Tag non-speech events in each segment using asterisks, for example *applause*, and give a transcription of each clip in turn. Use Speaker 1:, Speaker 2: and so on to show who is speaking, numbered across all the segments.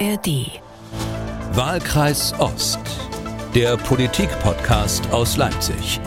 Speaker 1: ARD.
Speaker 2: Wahlkreis Ost. Der Politik-Podcast aus Leipzig.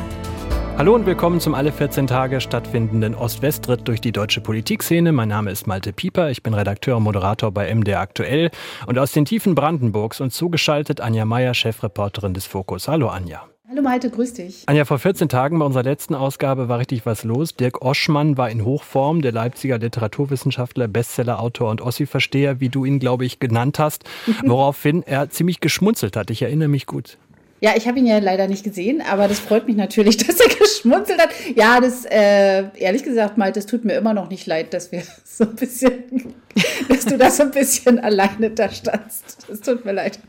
Speaker 3: Hallo und willkommen zum alle 14 Tage stattfindenden Ost-West-Ritt durch die deutsche Politikszene. Mein Name ist Malte Pieper, ich bin Redakteur und Moderator bei MDR Aktuell und aus den Tiefen Brandenburgs und zugeschaltet Anja Meier, Chefreporterin des Fokus. Hallo Anja.
Speaker 4: Hallo Malte, grüß dich.
Speaker 3: Anja, vor 14 Tagen bei unserer letzten Ausgabe war richtig was los. Dirk Oschmann war in Hochform, der Leipziger Literaturwissenschaftler, Bestsellerautor und Ossi-Versteher, wie du ihn, glaube ich, genannt hast, *laughs* woraufhin er ziemlich geschmunzelt hat. Ich erinnere mich gut.
Speaker 4: Ja, ich habe ihn ja leider nicht gesehen, aber das freut mich natürlich, *laughs* dass er geschmunzelt hat. Ja, das, äh, ehrlich gesagt, Malte, es tut mir immer noch nicht leid, dass wir *laughs* so ein bisschen, *laughs* dass du da so ein bisschen alleine da standst. Es tut mir leid.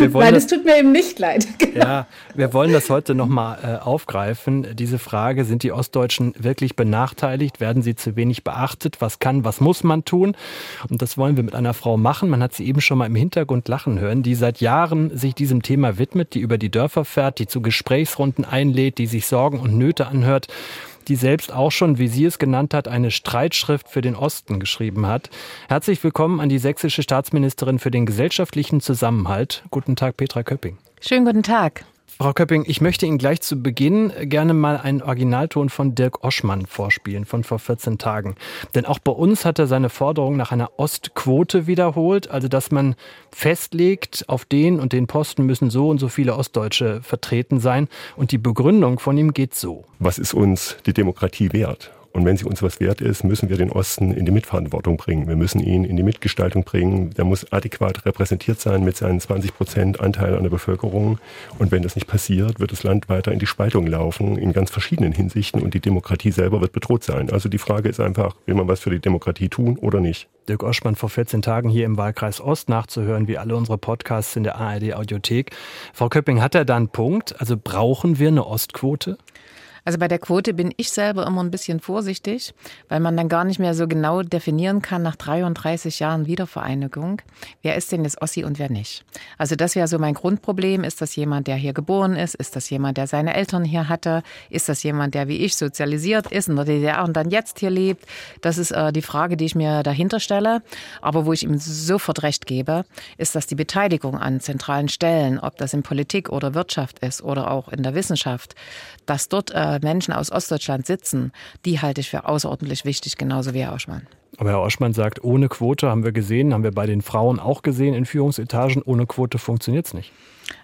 Speaker 4: Nein, es tut mir eben nicht leid. *laughs*
Speaker 3: Genau. Ja, wir wollen das heute nochmal äh, aufgreifen. Diese Frage, sind die Ostdeutschen wirklich benachteiligt? Werden sie zu wenig beachtet? Was kann, was muss man tun? Und das wollen wir mit einer Frau machen. Man hat sie eben schon mal im Hintergrund lachen hören, die seit Jahren sich diesem Thema widmet, die über die Dörfer fährt, die zu Gesprächsrunden einlädt, die sich Sorgen und Nöte anhört die selbst auch schon, wie sie es genannt hat, eine Streitschrift für den Osten geschrieben hat. Herzlich willkommen an die sächsische Staatsministerin für den gesellschaftlichen Zusammenhalt. Guten Tag, Petra Köpping.
Speaker 5: Schönen guten Tag.
Speaker 3: Frau Köpping, ich möchte Ihnen gleich zu Beginn gerne mal einen Originalton von Dirk Oschmann vorspielen, von vor 14 Tagen. Denn auch bei uns hat er seine Forderung nach einer Ostquote wiederholt, also dass man festlegt, auf den und den Posten müssen so und so viele Ostdeutsche vertreten sein. Und die Begründung von ihm geht so.
Speaker 6: Was ist uns die Demokratie wert? Und wenn sie uns was wert ist, müssen wir den Osten in die Mitverantwortung bringen. Wir müssen ihn in die Mitgestaltung bringen. Der muss adäquat repräsentiert sein mit seinen 20 Prozent Anteil an der Bevölkerung. Und wenn das nicht passiert, wird das Land weiter in die Spaltung laufen, in ganz verschiedenen Hinsichten. Und die Demokratie selber wird bedroht sein. Also die Frage ist einfach, will man was für die Demokratie tun oder nicht?
Speaker 3: Dirk Oschmann vor 14 Tagen hier im Wahlkreis Ost nachzuhören, wie alle unsere Podcasts in der ARD Audiothek. Frau Köpping, hat er da einen Punkt? Also brauchen wir eine Ostquote?
Speaker 5: Also bei der Quote bin ich selber immer ein bisschen vorsichtig, weil man dann gar nicht mehr so genau definieren kann nach 33 Jahren Wiedervereinigung, wer ist denn jetzt Ossi und wer nicht. Also das wäre so mein Grundproblem. Ist das jemand, der hier geboren ist? Ist das jemand, der seine Eltern hier hatte? Ist das jemand, der wie ich sozialisiert ist in der DDR und dann jetzt hier lebt? Das ist äh, die Frage, die ich mir dahinter stelle. Aber wo ich ihm sofort recht gebe, ist, dass die Beteiligung an zentralen Stellen, ob das in Politik oder Wirtschaft ist oder auch in der Wissenschaft, dass dort äh, Menschen aus Ostdeutschland sitzen, die halte ich für außerordentlich wichtig, genauso wie Herr Oschmann.
Speaker 3: Aber Herr Oschmann sagt, ohne Quote haben wir gesehen, haben wir bei den Frauen auch gesehen in Führungsetagen, ohne Quote funktioniert es nicht.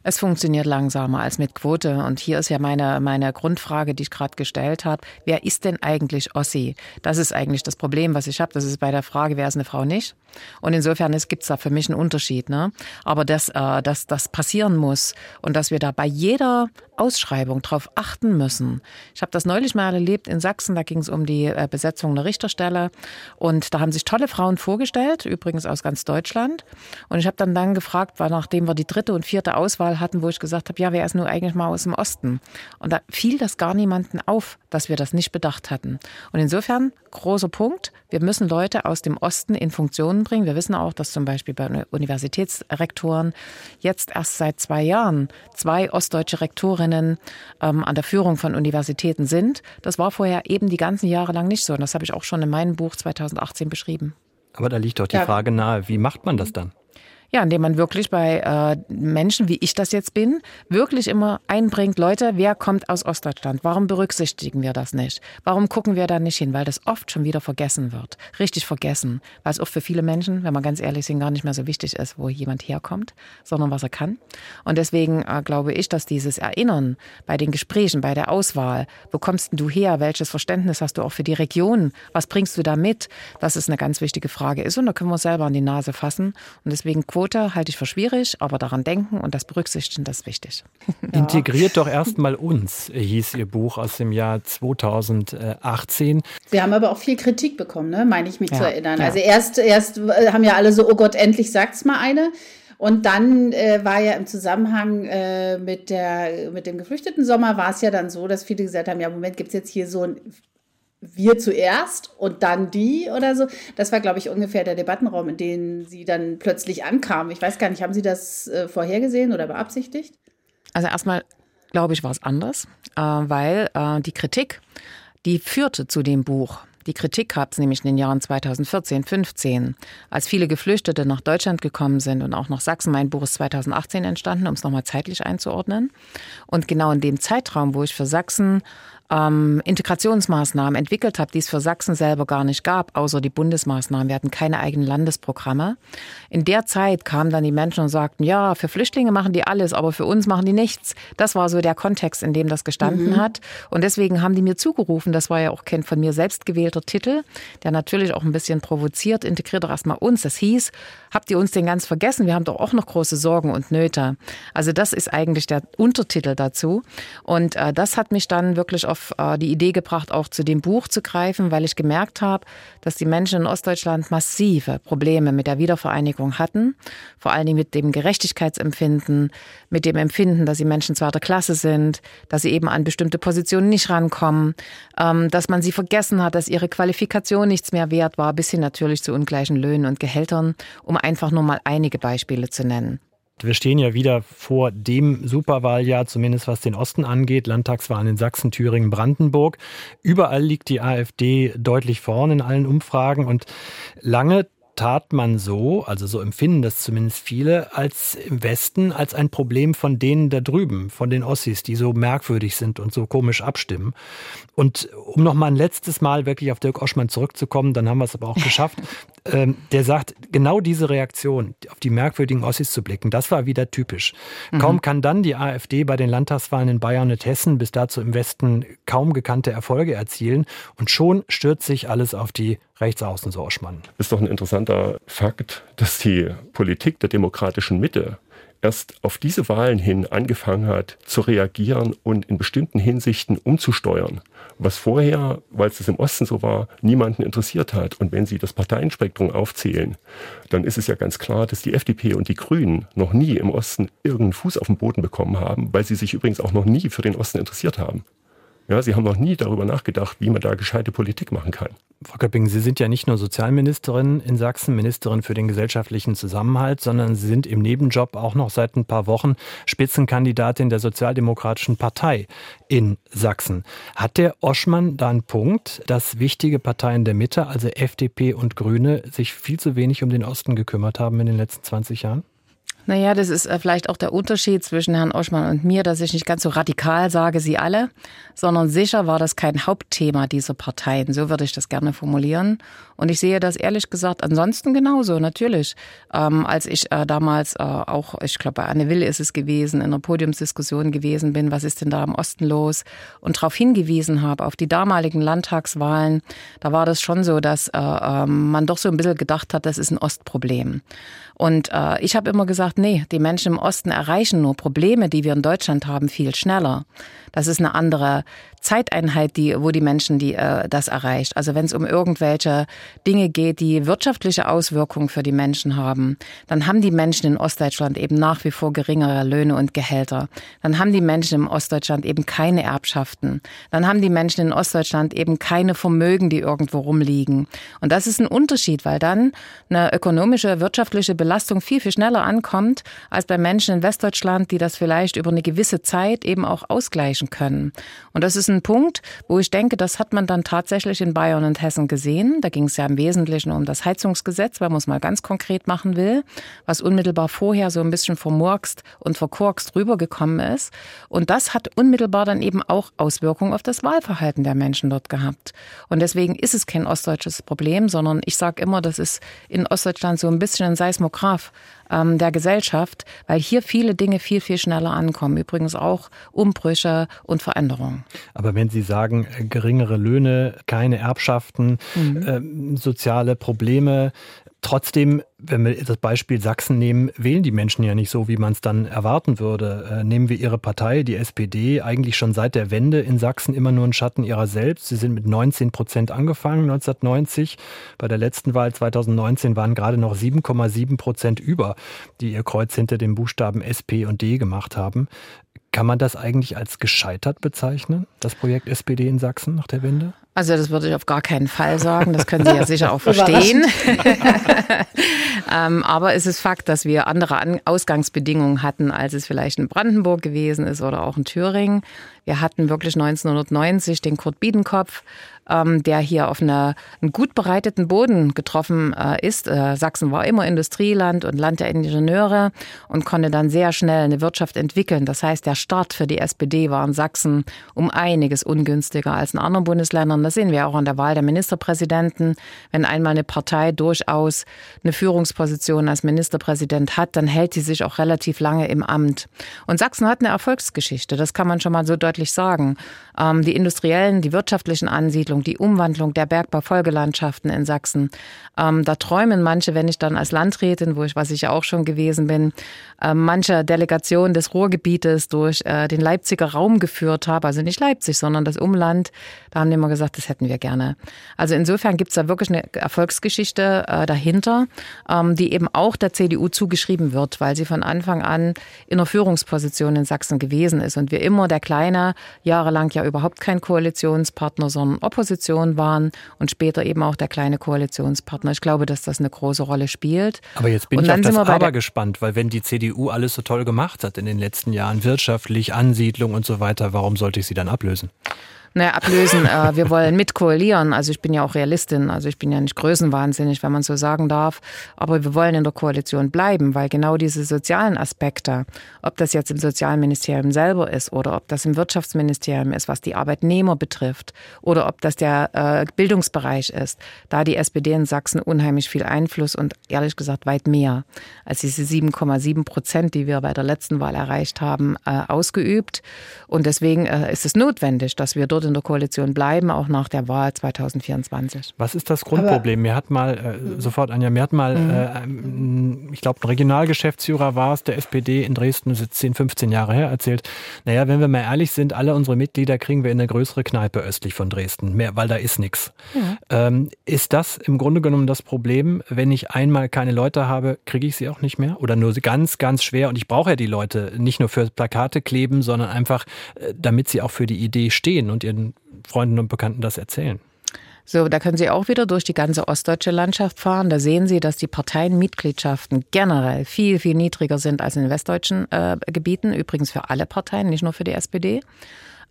Speaker 5: Es funktioniert langsamer als mit Quote. Und hier ist ja meine, meine Grundfrage, die ich gerade gestellt habe. Wer ist denn eigentlich Ossi? Das ist eigentlich das Problem, was ich habe. Das ist bei der Frage, wer ist eine Frau nicht? Und insofern gibt es da für mich einen Unterschied. Ne? Aber dass, äh, dass das passieren muss und dass wir da bei jeder Ausschreibung darauf achten müssen. Ich habe das neulich mal erlebt in Sachsen, da ging es um die äh, Besetzung einer Richterstelle. Und da haben sich tolle Frauen vorgestellt, übrigens aus ganz Deutschland. Und ich habe dann dann gefragt, weil nachdem wir die dritte und vierte Auswahl hatten, wo ich gesagt habe, ja, wer ist nur eigentlich mal aus dem Osten? Und da fiel das gar niemanden auf, dass wir das nicht bedacht hatten. Und insofern, großer Punkt, wir müssen Leute aus dem Osten in Funktionen bringen. Wir wissen auch, dass zum Beispiel bei Universitätsrektoren jetzt erst seit zwei Jahren zwei ostdeutsche Rektorinnen ähm, an der Führung von Universitäten sind. Das war vorher eben die ganzen Jahre lang nicht so. Und das habe ich auch schon in meinem Buch 2018 beschrieben.
Speaker 3: Aber da liegt doch die ja. Frage nahe, wie macht man das dann?
Speaker 5: Ja, indem man wirklich bei äh, Menschen, wie ich das jetzt bin, wirklich immer einbringt, Leute, wer kommt aus Ostdeutschland? Warum berücksichtigen wir das nicht? Warum gucken wir da nicht hin? Weil das oft schon wieder vergessen wird. Richtig vergessen. Weil es oft für viele Menschen, wenn wir ganz ehrlich sind, gar nicht mehr so wichtig ist, wo jemand herkommt, sondern was er kann. Und deswegen äh, glaube ich, dass dieses Erinnern bei den Gesprächen, bei der Auswahl, wo kommst du her? Welches Verständnis hast du auch für die Region? Was bringst du da mit? Das ist eine ganz wichtige Frage ist. Und da können wir uns selber an die Nase fassen. Und deswegen halte ich für schwierig, aber daran denken und das berücksichtigen, das ist wichtig. *laughs*
Speaker 3: Ja. Integriert doch erstmal uns, hieß Ihr Buch aus dem Jahr 2018.
Speaker 4: Wir haben aber auch viel Kritik bekommen, ne? meine ich mich ja. zu erinnern. Ja. Also erst, erst äh, haben ja alle so, oh Gott, endlich sagt's mal eine. Und dann äh, war ja im Zusammenhang äh, mit, der, mit dem geflüchteten Sommer war es ja dann so, dass viele gesagt haben, ja, Moment, gibt es jetzt hier so ein wir zuerst und dann die oder so. Das war, glaube ich, ungefähr der Debattenraum, in den sie dann plötzlich ankam. Ich weiß gar nicht, haben Sie das äh, vorhergesehen oder beabsichtigt?
Speaker 5: Also erstmal, glaube ich, war es anders, äh, weil äh, die Kritik, die führte zu dem Buch Die Kritik gab es nämlich in den Jahren 2014, 15, als viele Geflüchtete nach Deutschland gekommen sind und auch nach Sachsen. Mein Buch ist 2018 entstanden, um es nochmal zeitlich einzuordnen. Und genau in dem Zeitraum, wo ich für Sachsen ähm, Integrationsmaßnahmen entwickelt habe, die es für Sachsen selber gar nicht gab, außer die Bundesmaßnahmen. Wir hatten keine eigenen Landesprogramme. In der Zeit kamen dann die Menschen und sagten, ja, für Flüchtlinge machen die alles, aber für uns machen die nichts. Das war so der Kontext, in dem das gestanden mhm. hat. Und deswegen haben die mir zugerufen, das war ja auch kein von mir selbst gewählter Titel, der natürlich auch ein bisschen provoziert, integriert doch erstmal uns. Das hieß, habt ihr uns den ganz vergessen? Wir haben doch auch noch große Sorgen und Nöte. Also das ist eigentlich der Untertitel dazu. Und äh, das hat mich dann wirklich auf äh, die Idee gebracht, auch zu dem Buch zu greifen, weil ich gemerkt habe, dass die Menschen in Ostdeutschland massive Probleme mit der Wiedervereinigung hatten. Vor allen Dingen mit dem Gerechtigkeitsempfinden, mit dem Empfinden, dass sie Menschen zweiter Klasse sind, dass sie eben an bestimmte Positionen nicht rankommen, ähm, dass man sie vergessen hat, dass ihre Qualifikation nichts mehr wert war, bis hin natürlich zu ungleichen Löhnen und Gehältern, um einfach nur mal einige Beispiele zu nennen.
Speaker 3: Wir stehen ja wieder vor dem Superwahljahr, zumindest was den Osten angeht. Landtagswahlen in Sachsen, Thüringen, Brandenburg. Überall liegt die AfD deutlich vorne in allen Umfragen und lange tat man so, also so empfinden das zumindest viele, als im Westen als ein Problem von denen da drüben, von den Ossis, die so merkwürdig sind und so komisch abstimmen. Und um noch mal ein letztes Mal wirklich auf Dirk Oschmann zurückzukommen, dann haben wir es aber auch *laughs* geschafft. Ähm, der sagt, genau diese Reaktion, auf die merkwürdigen Ossis zu blicken, das war wieder typisch. Mhm. Kaum kann dann die AfD bei den Landtagswahlen in Bayern und Hessen bis dazu im Westen kaum gekannte Erfolge erzielen und schon stürzt sich alles auf die Rechtsaußen, so Oschmann.
Speaker 6: Ist doch ein interessanter Fakt, dass die Politik der demokratischen Mitte erst auf diese Wahlen hin angefangen hat zu reagieren und in bestimmten Hinsichten umzusteuern, was vorher, weil es im Osten so war, niemanden interessiert hat. Und wenn Sie das Parteienspektrum aufzählen, dann ist es ja ganz klar, dass die FDP und die Grünen noch nie im Osten irgendeinen Fuß auf den Boden bekommen haben, weil sie sich übrigens auch noch nie für den Osten interessiert haben. Ja, sie haben noch nie darüber nachgedacht, wie man da gescheite Politik machen kann.
Speaker 3: Frau Köpping, Sie sind ja nicht nur Sozialministerin in Sachsen, Ministerin für den gesellschaftlichen Zusammenhalt, sondern Sie sind im Nebenjob auch noch seit ein paar Wochen Spitzenkandidatin der Sozialdemokratischen Partei in Sachsen. Hat der Oschmann da einen Punkt, dass wichtige Parteien der Mitte, also FDP und Grüne, sich viel zu wenig um den Osten gekümmert haben in den letzten 20 Jahren?
Speaker 5: Naja, das ist äh, vielleicht auch der Unterschied zwischen Herrn Oschmann und mir, dass ich nicht ganz so radikal sage, sie alle, sondern sicher war das kein Hauptthema dieser Parteien. So würde ich das gerne formulieren. Und ich sehe das ehrlich gesagt ansonsten genauso, natürlich. Ähm, als ich äh, damals äh, auch, ich glaube, bei Anne Will ist es gewesen, in einer Podiumsdiskussion gewesen bin, was ist denn da im Osten los? Und darauf hingewiesen habe, auf die damaligen Landtagswahlen, da war das schon so, dass äh, ähm, man doch so ein bisschen gedacht hat, das ist ein Ostproblem. Und äh, ich habe immer gesagt, nee, die Menschen im Osten erreichen nur Probleme, die wir in Deutschland haben, viel schneller. Das ist eine andere Zeiteinheit, die, wo die Menschen die, äh, das erreicht. Also wenn es um irgendwelche Dinge geht, die wirtschaftliche Auswirkungen für die Menschen haben, dann haben die Menschen in Ostdeutschland eben nach wie vor geringere Löhne und Gehälter. Dann haben die Menschen im Ostdeutschland eben keine Erbschaften. Dann haben die Menschen in Ostdeutschland eben keine Vermögen, die irgendwo rumliegen. Und das ist ein Unterschied, weil dann eine ökonomische, wirtschaftliche Belastung viel, viel schneller ankommt als bei Menschen in Westdeutschland, die das vielleicht über eine gewisse Zeit eben auch ausgleichen können. Und das ist ein Punkt, wo ich denke, das hat man dann tatsächlich in Bayern und Hessen gesehen. Da ging es ja im Wesentlichen um das Heizungsgesetz, wenn man es mal ganz konkret machen will, was unmittelbar vorher so ein bisschen vermurkst und verkorkst rübergekommen ist. Und das hat unmittelbar dann eben auch Auswirkungen auf das Wahlverhalten der Menschen dort gehabt. Und deswegen ist es kein ostdeutsches Problem, sondern ich sage immer, das ist in Ostdeutschland so ein bisschen ein Seismograph ähm, der Gesellschaft, weil hier viele Dinge viel, viel schneller ankommen. Übrigens auch Umbrüche und Veränderungen.
Speaker 3: Aber wenn Sie sagen, äh, geringere Löhne, keine Erbschaften, mhm. äh, soziale Probleme, Trotzdem, wenn wir das Beispiel Sachsen nehmen, wählen die Menschen ja nicht so, wie man es dann erwarten würde. Äh, nehmen wir ihre Partei, die SPD, eigentlich schon seit der Wende in Sachsen immer nur ein Schatten ihrer selbst. Sie sind mit 19 Prozent angefangen 1990. Bei der letzten Wahl 2019 waren gerade noch 7,7 Prozent über, die ihr Kreuz hinter dem Buchstaben SP und D gemacht haben. Kann man das eigentlich als gescheitert bezeichnen, das Projekt SPD in Sachsen nach der Wende?
Speaker 5: Also das würde ich auf gar keinen Fall sagen. Das können Sie ja sicher auch *laughs* verstehen. *laughs* ähm, aber es ist Fakt, dass wir andere Ausgangsbedingungen hatten, als es vielleicht in Brandenburg gewesen ist oder auch in Thüringen. Wir hatten wirklich 1990 den Kurt Biedenkopf, ähm, der hier auf eine, einen gut bereiteten Boden getroffen äh, ist. Äh, Sachsen war immer Industrieland und Land der Ingenieure und konnte dann sehr schnell eine Wirtschaft entwickeln. Das heißt, der Start für die SPD war in Sachsen um einiges ungünstiger als in anderen Bundesländern. Das sehen wir auch an der Wahl der Ministerpräsidenten. Wenn einmal eine Partei durchaus eine Führungsposition als Ministerpräsident hat, dann hält sie sich auch relativ lange im Amt. Und Sachsen hat eine Erfolgsgeschichte, das kann man schon mal so deutlich sagen. Ähm, die industriellen, die wirtschaftlichen Ansiedlungen, die Umwandlung der Bergbaufolgelandschaften in Sachsen. Ähm, da träumen manche, wenn ich dann als Landrätin, wo ich, was ich ja auch schon gewesen bin, äh, manche Delegation des Ruhrgebietes durch äh, den Leipziger Raum geführt habe, also nicht Leipzig, sondern das Umland, da haben die immer gesagt, das hätten wir gerne. Also insofern gibt es da wirklich eine Erfolgsgeschichte äh, dahinter, ähm, die eben auch der CDU zugeschrieben wird, weil sie von Anfang an in der Führungsposition in Sachsen gewesen ist und wir immer der kleine, jahrelang ja überhaupt kein Koalitionspartner, sondern Opposition waren und später eben auch der kleine Koalitionspartner. Ich glaube, dass das eine große Rolle spielt.
Speaker 3: Aber jetzt bin ich auf das Aber gespannt, weil wenn die CDU alles so toll gemacht hat in den letzten Jahren, wirtschaftlich, Ansiedlung und so weiter, warum sollte ich sie dann ablösen?
Speaker 5: Naja, ablösen. Äh, wir wollen mitkoalieren. Also ich bin ja auch Realistin. Also ich bin ja nicht größenwahnsinnig, wenn man so sagen darf. Aber wir wollen in der Koalition bleiben, weil genau diese sozialen Aspekte, ob das jetzt im Sozialministerium selber ist oder ob das im Wirtschaftsministerium ist, was die Arbeitnehmer betrifft, oder ob das der äh, Bildungsbereich ist, da die SPD in Sachsen unheimlich viel Einfluss und ehrlich gesagt weit mehr als diese 7,7 Prozent, die wir bei der letzten Wahl erreicht haben, äh, ausgeübt. Und deswegen äh, ist es notwendig, dass wir dort wird in der Koalition bleiben, auch nach der Wahl 2024.
Speaker 3: Was ist das Grundproblem? mir hat mal, äh, sofort Anja, mir hat mal, mhm. äh, ich glaube, ein Regionalgeschäftsführer war es, der SPD in Dresden, das ist jetzt 10, 15 Jahre her, erzählt, naja, wenn wir mal ehrlich sind, alle unsere Mitglieder kriegen wir in eine größere Kneipe östlich von Dresden, mehr, weil da ist nichts. Ja. Ähm, ist das im Grunde genommen das Problem, wenn ich einmal keine Leute habe, kriege ich sie auch nicht mehr? Oder nur ganz, ganz schwer? Und ich brauche ja die Leute nicht nur für Plakate kleben, sondern einfach, äh, damit sie auch für die Idee stehen und ihr ihren Freunden und Bekannten das erzählen.
Speaker 5: So, da können Sie auch wieder durch die ganze ostdeutsche Landschaft fahren. Da sehen Sie, dass die Parteienmitgliedschaften generell viel, viel niedriger sind als in den westdeutschen äh, Gebieten. Übrigens für alle Parteien, nicht nur für die SPD.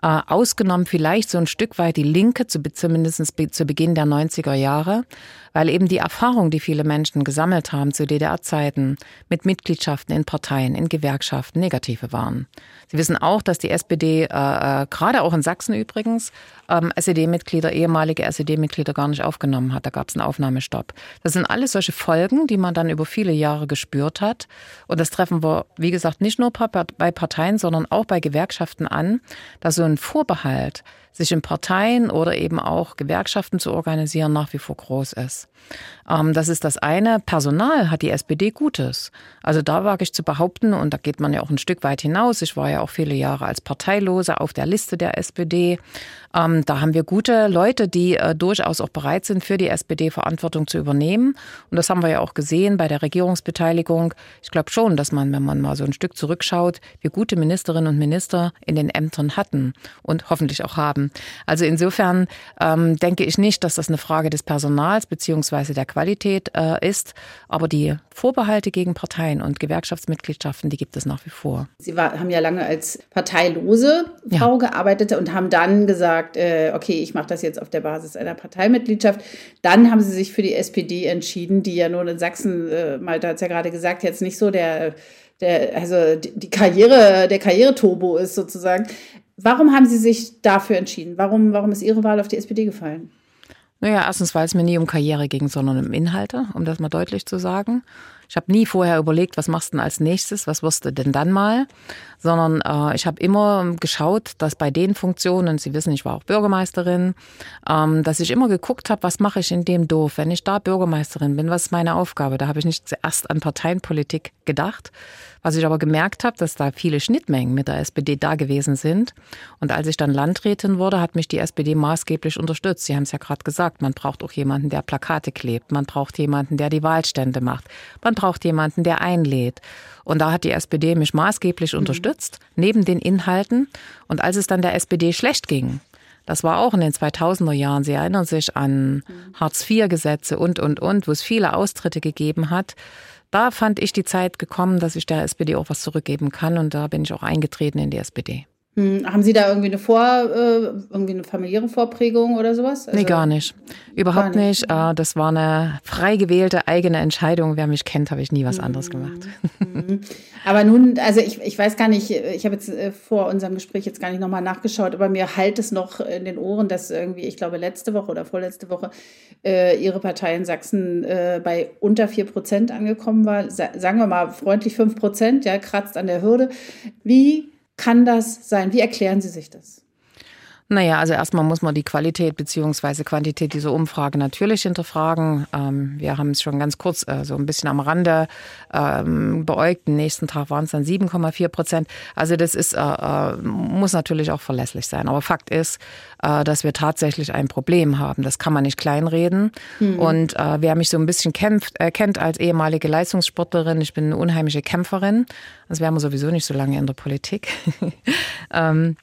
Speaker 5: Äh, ausgenommen vielleicht so ein Stück weit die Linke, zu, zumindest zu Beginn der 90er Jahre weil eben die Erfahrung, die viele Menschen gesammelt haben zu DDR-Zeiten mit Mitgliedschaften in Parteien, in Gewerkschaften negative waren. Sie wissen auch, dass die SPD, äh, äh, gerade auch in Sachsen übrigens, ähm, SED-Mitglieder, ehemalige SED-Mitglieder gar nicht aufgenommen hat. Da gab es einen Aufnahmestopp. Das sind alles solche Folgen, die man dann über viele Jahre gespürt hat. Und das treffen wir, wie gesagt, nicht nur bei Parteien, sondern auch bei Gewerkschaften an, dass so ein Vorbehalt, sich in Parteien oder eben auch Gewerkschaften zu organisieren, nach wie vor groß ist. Ähm, das ist das eine. Personal hat die SPD Gutes. Also da wage ich zu behaupten, und da geht man ja auch ein Stück weit hinaus. Ich war ja auch viele Jahre als Parteilose auf der Liste der SPD. Ähm, da haben wir gute Leute, die äh, durchaus auch bereit sind, für die SPD Verantwortung zu übernehmen. Und das haben wir ja auch gesehen bei der Regierungsbeteiligung. Ich glaube schon, dass man, wenn man mal so ein Stück zurückschaut, wir gute Ministerinnen und Minister in den Ämtern hatten und hoffentlich auch haben. Also insofern ähm, denke ich nicht, dass das eine Frage des Personals beziehungsweise der Qualität äh, ist. Aber die Vorbehalte gegen Parteien und Gewerkschaftsmitgliedschaften, die gibt es nach wie vor.
Speaker 4: Sie war, haben ja lange als parteilose Frau ja. gearbeitet und haben dann gesagt, äh, okay, ich mache das jetzt auf der Basis einer Parteimitgliedschaft. Dann haben sie sich für die SPD entschieden, die ja nur in Sachsen, äh, Malta hat es ja gerade gesagt, jetzt nicht so der der, also die Karriere, der Karriereturbo ist sozusagen. Warum haben Sie sich dafür entschieden? Warum, warum ist Ihre Wahl auf die SPD gefallen?
Speaker 5: Naja, erstens, weil es mir nie um Karriere ging, sondern um Inhalte, um das mal deutlich zu sagen. Ich habe nie vorher überlegt, was machst du denn als nächstes, was wirst du denn dann mal, sondern äh, ich habe immer geschaut, dass bei den Funktionen, Sie wissen, ich war auch Bürgermeisterin, ähm, dass ich immer geguckt habe, was mache ich in dem Dorf, wenn ich da Bürgermeisterin bin, was ist meine Aufgabe? Da habe ich nicht zuerst an Parteienpolitik gedacht, was ich aber gemerkt habe, dass da viele Schnittmengen mit der SPD da gewesen sind. Und als ich dann Landrätin wurde, hat mich die SPD maßgeblich unterstützt. Sie haben es ja gerade gesagt, man braucht auch jemanden, der Plakate klebt. Man braucht jemanden, der die Wahlstände macht. Man braucht jemanden, der einlädt. Und da hat die SPD mich maßgeblich mhm. unterstützt, neben den Inhalten. Und als es dann der SPD schlecht ging, das war auch in den 2000er Jahren. Sie erinnern sich an mhm. Hartz-IV-Gesetze und, und, und, wo es viele Austritte gegeben hat da fand ich die Zeit gekommen, dass ich der SPD auch was zurückgeben kann und da bin ich auch eingetreten in die SPD.
Speaker 4: Hm, haben Sie da irgendwie eine Vor, äh, irgendwie eine familiäre Vorprägung oder sowas?
Speaker 5: Also, nee, gar nicht. Überhaupt gar nicht. nicht. Äh, das war eine frei gewählte eigene Entscheidung. Wer mich kennt, habe ich nie was anderes gemacht.
Speaker 4: Hm. *laughs* Aber nun, also ich, ich weiß gar nicht, ich habe jetzt äh, vor unserem Gespräch jetzt gar nicht nochmal nachgeschaut, aber mir halt es noch in den Ohren, dass irgendwie, ich glaube, letzte Woche oder vorletzte Woche äh, Ihre Partei in Sachsen äh, bei unter 4 Prozent angekommen war. Sa sagen wir mal freundlich 5 Prozent, ja, kratzt an der Hürde. Wie kann das sein? Wie erklären Sie sich das?
Speaker 5: Naja, also erstmal muss man die Qualität bzw. Quantität dieser Umfrage natürlich hinterfragen. Ähm, wir haben es schon ganz kurz äh, so ein bisschen am Rande ähm, beäugt. Den nächsten Tag waren es dann 7,4 Prozent. Also das ist, äh, äh, muss natürlich auch verlässlich sein. Aber Fakt ist, äh, dass wir tatsächlich ein Problem haben. Das kann man nicht kleinreden. Mhm. Und äh, wer mich so ein bisschen kämpft, äh, kennt als ehemalige Leistungssportlerin, ich bin eine unheimliche Kämpferin. Das wären wir sowieso nicht so lange in der Politik. *laughs* ähm,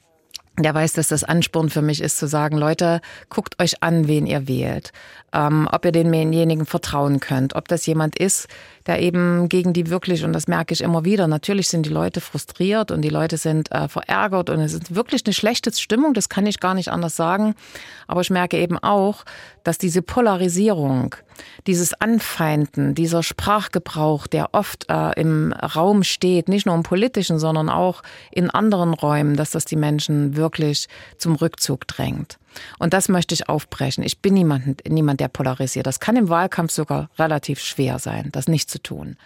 Speaker 5: der weiß, dass das Ansporn für mich ist, zu sagen, Leute, guckt euch an, wen ihr wählt. Ähm, ob ihr denjenigen vertrauen könnt, ob das jemand ist, der eben gegen die wirklich, und das merke ich immer wieder, natürlich sind die Leute frustriert und die Leute sind äh, verärgert und es ist wirklich eine schlechte Stimmung, das kann ich gar nicht anders sagen. Aber ich merke eben auch, dass diese Polarisierung, dieses Anfeinden, dieser Sprachgebrauch, der oft äh, im Raum steht, nicht nur im politischen, sondern auch in anderen Räumen, dass das die Menschen wirklich zum Rückzug drängt. Und das möchte ich aufbrechen. Ich bin niemand, niemand, der polarisiert. Das kann im Wahlkampf sogar relativ schwer sein, das nicht zu tun.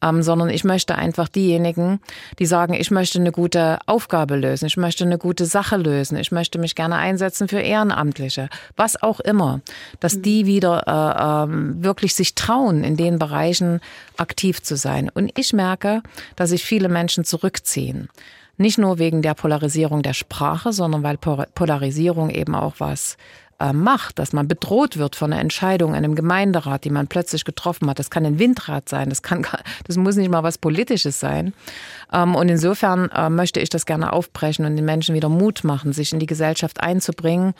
Speaker 5: Ähm, sondern ich möchte einfach diejenigen, die sagen, ich möchte eine gute Aufgabe lösen, ich möchte eine gute Sache lösen, ich möchte mich gerne einsetzen für Ehrenamtliche, was auch immer, dass die wieder äh, äh, wirklich sich trauen, in den Bereichen aktiv zu sein. Und ich merke, dass sich viele Menschen zurückziehen. Nicht nur wegen der Polarisierung der Sprache, sondern weil Polarisierung eben auch was äh, macht, dass man bedroht wird von einer Entscheidung in einem Gemeinderat, die man plötzlich getroffen hat. Das kann ein Windrat sein, das, kann, das muss nicht mal was Politisches sein. Ähm, und insofern äh, möchte ich das gerne aufbrechen und den Menschen wieder Mut machen, sich in die Gesellschaft einzubringen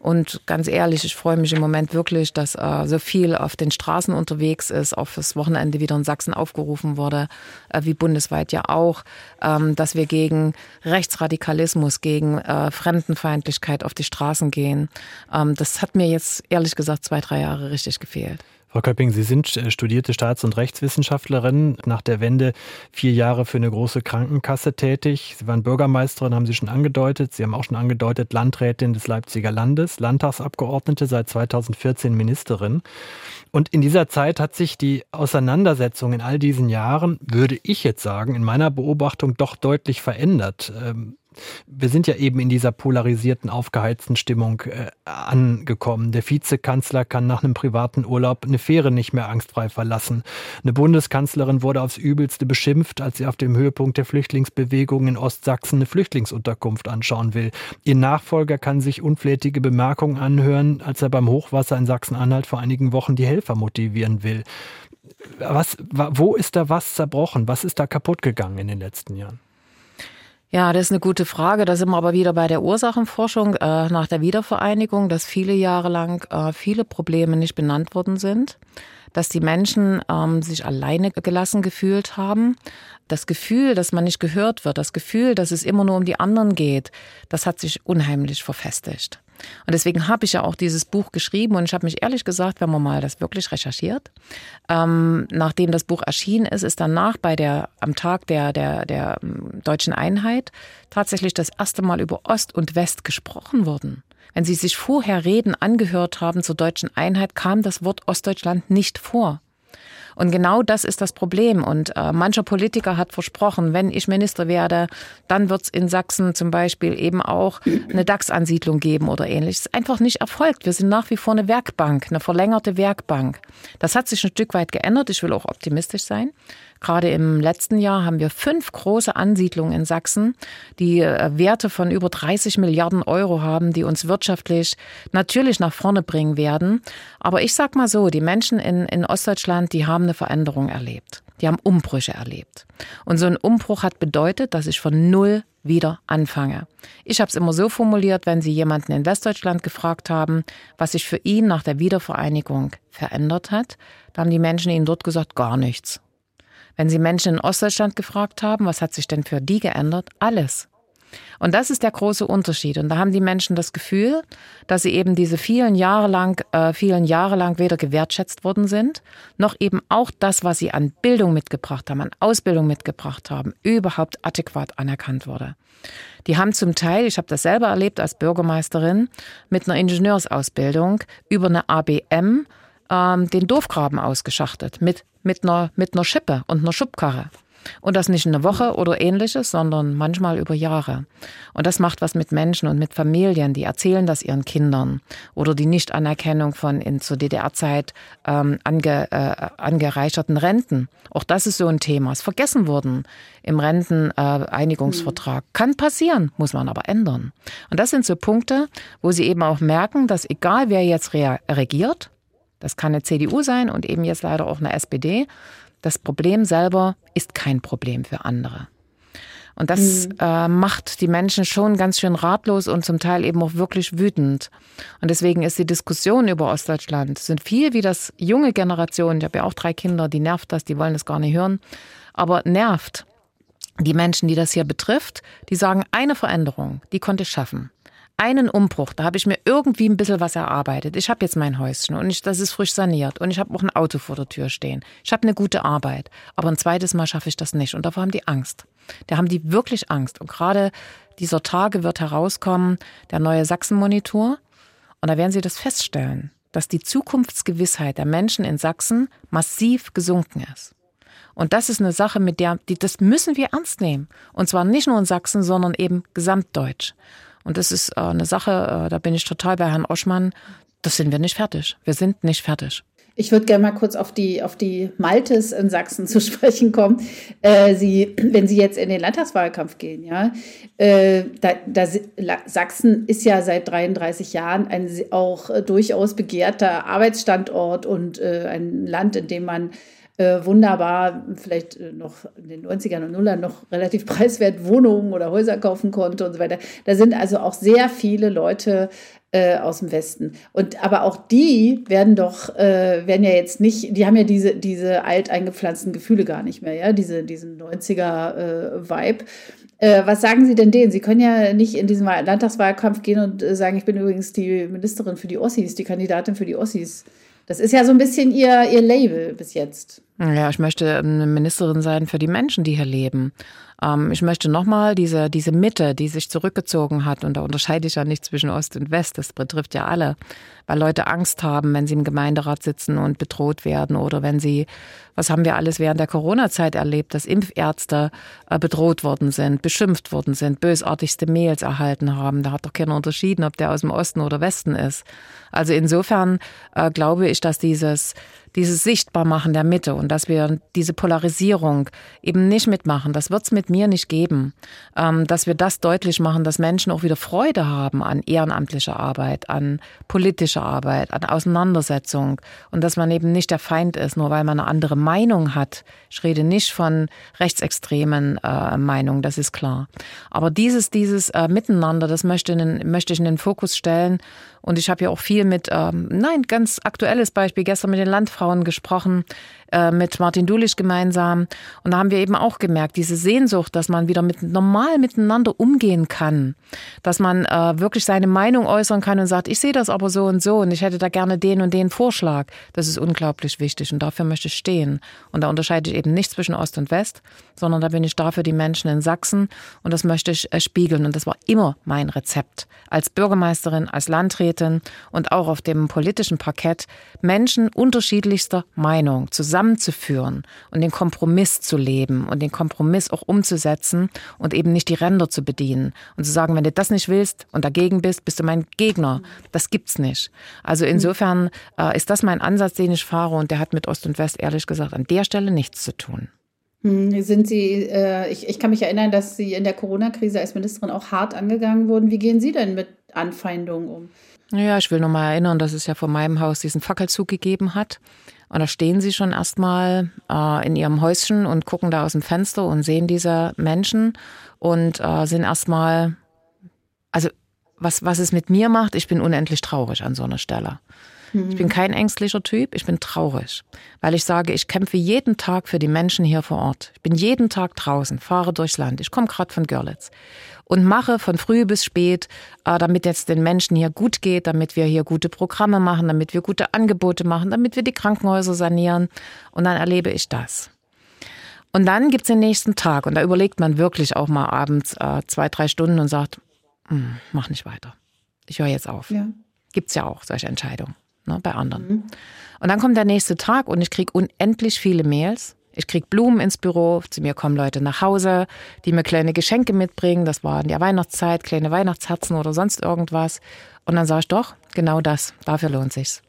Speaker 5: und ganz ehrlich, ich freue mich im Moment wirklich, dass äh, so viel auf den Straßen unterwegs ist, auch fürs Wochenende wieder in Sachsen aufgerufen wurde, äh, wie bundesweit ja auch, ähm, dass wir gegen Rechtsradikalismus, gegen äh, Fremdenfeindlichkeit auf die Straßen gehen. Ähm, das hat mir jetzt ehrlich gesagt zwei, drei Jahre richtig gefehlt.
Speaker 3: Frau Köpping, Sie sind äh, studierte Staats- und Rechtswissenschaftlerin, nach der Wende vier Jahre für eine große Krankenkasse tätig. Sie waren Bürgermeisterin, haben Sie schon angedeutet. Sie haben auch schon angedeutet, Landrätin des Leipziger Landes, Landtagsabgeordnete, seit 2014 Ministerin. Und in dieser Zeit hat sich die Auseinandersetzung in all diesen Jahren, würde ich jetzt sagen, in meiner Beobachtung doch deutlich verändert. Wir sind ja eben in dieser polarisierten, aufgeheizten Stimmung äh, angekommen. Der Vizekanzler kann nach einem privaten Urlaub eine Fähre nicht mehr angstfrei verlassen. Eine Bundeskanzlerin wurde aufs Übelste beschimpft, als sie auf dem Höhepunkt der Flüchtlingsbewegung in Ostsachsen eine Flüchtlingsunterkunft anschauen will. Ihr Nachfolger kann sich unflätige Bemerkungen anhören, als er beim Hochwasser in Sachsen-Anhalt vor einigen Wochen die Helfer motivieren will. Was, wo ist da was zerbrochen? Was ist da kaputt gegangen in den letzten Jahren?
Speaker 5: Ja, das ist eine gute Frage. Da sind wir aber wieder bei der Ursachenforschung äh, nach der Wiedervereinigung, dass viele Jahre lang äh, viele Probleme nicht benannt worden sind, dass die Menschen ähm, sich alleine gelassen gefühlt haben. Das Gefühl, dass man nicht gehört wird, das Gefühl, dass es immer nur um die anderen geht, das hat sich unheimlich verfestigt. Und deswegen habe ich ja auch dieses Buch geschrieben und ich habe mich ehrlich gesagt, wenn man mal das wirklich recherchiert, ähm, nachdem das Buch erschienen ist, ist danach bei der, am Tag der, der, der ähm, deutschen Einheit tatsächlich das erste Mal über Ost und West gesprochen worden. Wenn Sie sich vorher Reden angehört haben zur deutschen Einheit, kam das Wort Ostdeutschland nicht vor. Und genau das ist das Problem. Und äh, mancher Politiker hat versprochen, wenn ich Minister werde, dann wird es in Sachsen zum Beispiel eben auch eine DAX-Ansiedlung geben oder ähnliches. Einfach nicht erfolgt. Wir sind nach wie vor eine Werkbank, eine verlängerte Werkbank. Das hat sich ein Stück weit geändert. Ich will auch optimistisch sein. Gerade im letzten Jahr haben wir fünf große Ansiedlungen in Sachsen, die äh, Werte von über 30 Milliarden Euro haben, die uns wirtschaftlich natürlich nach vorne bringen werden. Aber ich sag mal so, die Menschen in, in Ostdeutschland, die haben eine Veränderung erlebt. Die haben Umbrüche erlebt. Und so ein Umbruch hat bedeutet, dass ich von null wieder anfange. Ich habe es immer so formuliert, wenn Sie jemanden in Westdeutschland gefragt haben, was sich für ihn nach der Wiedervereinigung verändert hat, dann haben die Menschen ihnen dort gesagt, gar nichts. Wenn Sie Menschen in Ostdeutschland gefragt haben, was hat sich denn für die geändert? Alles. Und das ist der große Unterschied. Und da haben die Menschen das Gefühl, dass sie eben diese vielen Jahre lang, äh, vielen Jahre lang weder gewertschätzt worden sind, noch eben auch das, was sie an Bildung mitgebracht haben, an Ausbildung mitgebracht haben, überhaupt adäquat anerkannt wurde. Die haben zum Teil, ich habe das selber erlebt als Bürgermeisterin, mit einer Ingenieursausbildung über eine ABM ähm, den Dorfgraben ausgeschachtet mit, mit, einer, mit einer Schippe und einer Schubkarre. Und das nicht in einer Woche oder ähnliches, sondern manchmal über Jahre. Und das macht was mit Menschen und mit Familien, die erzählen das ihren Kindern. Oder die Nichtanerkennung von in zur DDR-Zeit ähm, ange, äh, angereicherten Renten. Auch das ist so ein Thema. Ist vergessen worden im Renteneinigungsvertrag. Äh, Kann passieren, muss man aber ändern. Und das sind so Punkte, wo sie eben auch merken, dass egal wer jetzt regiert, das kann eine CDU sein und eben jetzt leider auch eine SPD, das Problem selber ist kein Problem für andere. Und das mhm. äh, macht die Menschen schon ganz schön ratlos und zum Teil eben auch wirklich wütend. Und deswegen ist die Diskussion über Ostdeutschland, sind viel wie das junge Generation, ich habe ja auch drei Kinder, die nervt das, die wollen das gar nicht hören, aber nervt die Menschen, die das hier betrifft, die sagen, eine Veränderung, die konnte ich schaffen einen Umbruch, da habe ich mir irgendwie ein bisschen was erarbeitet. Ich habe jetzt mein Häuschen und ich, das ist frisch saniert und ich habe auch ein Auto vor der Tür stehen. Ich habe eine gute Arbeit, aber ein zweites Mal schaffe ich das nicht und davor haben die Angst. Da haben die wirklich Angst und gerade dieser Tage wird herauskommen der neue Sachsen-Monitor und da werden sie das feststellen, dass die Zukunftsgewissheit der Menschen in Sachsen massiv gesunken ist. Und das ist eine Sache, mit der, die, das müssen wir ernst nehmen. Und zwar nicht nur in Sachsen, sondern eben gesamtdeutsch. Und das ist äh, eine Sache, äh, da bin ich total bei Herrn Oschmann. Das sind wir nicht fertig. Wir sind nicht fertig.
Speaker 4: Ich würde gerne mal kurz auf die, auf die Maltes in Sachsen *laughs* zu sprechen kommen. Äh, Sie, wenn Sie jetzt in den Landtagswahlkampf gehen, ja, äh, da, da, Sachsen ist ja seit 33 Jahren ein auch äh, durchaus begehrter Arbeitsstandort und äh, ein Land, in dem man äh, wunderbar vielleicht äh, noch in den 90ern und Nullern noch relativ *laughs* preiswert Wohnungen oder Häuser kaufen konnte und so weiter. Da sind also auch sehr viele Leute äh, aus dem Westen. Und aber auch die werden doch, äh, werden ja jetzt nicht, die haben ja diese, diese alt Gefühle gar nicht mehr, ja, diese, diesen 90er-Vibe. Äh, was sagen Sie denn denen? Sie können ja nicht in diesen Landtagswahlkampf gehen und äh, sagen, ich bin übrigens die Ministerin für die Ossis, die Kandidatin für die Ossis. Das ist ja so ein bisschen ihr, ihr Label bis jetzt.
Speaker 5: Ja, ich möchte eine Ministerin sein für die Menschen, die hier leben. Ähm, ich möchte nochmal diese, diese Mitte, die sich zurückgezogen hat, und da unterscheide ich ja nicht zwischen Ost und West, das betrifft ja alle, weil Leute Angst haben, wenn sie im Gemeinderat sitzen und bedroht werden oder wenn sie, was haben wir alles während der Corona-Zeit erlebt, dass Impfärzte äh, bedroht worden sind, beschimpft worden sind, bösartigste Mails erhalten haben. Da hat doch keiner unterschieden, ob der aus dem Osten oder Westen ist. Also insofern äh, glaube ich, dass dieses dieses Sichtbarmachen der Mitte und dass wir diese Polarisierung eben nicht mitmachen. Das wird es mit mir nicht geben. Ähm, dass wir das deutlich machen, dass Menschen auch wieder Freude haben an ehrenamtlicher Arbeit, an politischer Arbeit, an Auseinandersetzung und dass man eben nicht der Feind ist, nur weil man eine andere Meinung hat. Ich rede nicht von rechtsextremen äh, Meinungen, das ist klar. Aber dieses, dieses äh, Miteinander, das möchte, in, möchte ich in den Fokus stellen und ich habe ja auch viel mit, ähm, nein, ganz aktuelles Beispiel, gestern mit den Landfrauen gesprochen, äh, mit Martin Dulich gemeinsam. Und da haben wir eben auch gemerkt, diese Sehnsucht, dass man wieder mit normal miteinander umgehen kann, dass man äh, wirklich seine Meinung äußern kann und sagt, ich sehe das aber so und so und ich hätte da gerne den und den Vorschlag. Das ist unglaublich wichtig und dafür möchte ich stehen. Und da unterscheide ich eben nicht zwischen Ost und West, sondern da bin ich da für die Menschen in Sachsen und das möchte ich äh, spiegeln. Und das war immer mein Rezept als Bürgermeisterin, als Landrätin und auch auf dem politischen Parkett Menschen unterschiedlichster Meinung zusammenzuführen und den Kompromiss zu leben und den Kompromiss auch umzusetzen und eben nicht die Ränder zu bedienen und zu sagen, wenn du das nicht willst und dagegen bist, bist du mein Gegner. Das gibt's nicht. Also insofern äh, ist das mein Ansatz, den ich fahre und der hat mit Ost und West ehrlich gesagt an der Stelle nichts zu tun.
Speaker 4: Hm, sind Sie, äh, ich, ich kann mich erinnern, dass Sie in der Corona-Krise als Ministerin auch hart angegangen wurden. Wie gehen Sie denn mit Anfeindungen um?
Speaker 5: Ja, ich will noch mal erinnern, dass es ja vor meinem Haus diesen Fackelzug gegeben hat. Und da stehen sie schon erstmal äh, in ihrem Häuschen und gucken da aus dem Fenster und sehen diese Menschen und äh, sind erstmal, also was, was es mit mir macht, ich bin unendlich traurig an so einer Stelle. Ich bin kein ängstlicher Typ, ich bin traurig, weil ich sage, ich kämpfe jeden Tag für die Menschen hier vor Ort. Ich bin jeden Tag draußen, fahre durchs Land. Ich komme gerade von Görlitz und mache von früh bis spät, äh, damit jetzt den Menschen hier gut geht, damit wir hier gute Programme machen, damit wir gute Angebote machen, damit wir die Krankenhäuser sanieren. Und dann erlebe ich das. Und dann gibt's den nächsten Tag und da überlegt man wirklich auch mal abends äh, zwei, drei Stunden und sagt, hm, mach nicht weiter. Ich höre jetzt auf. Ja. Gibt's ja auch solche Entscheidungen ne, bei anderen. Mhm. Und dann kommt der nächste Tag und ich kriege unendlich viele Mails. Ich kriege Blumen ins Büro, zu mir kommen Leute nach Hause, die mir kleine Geschenke mitbringen. Das war in der Weihnachtszeit, kleine Weihnachtsherzen oder sonst irgendwas. Und dann sage ich doch, genau das, dafür lohnt sich's.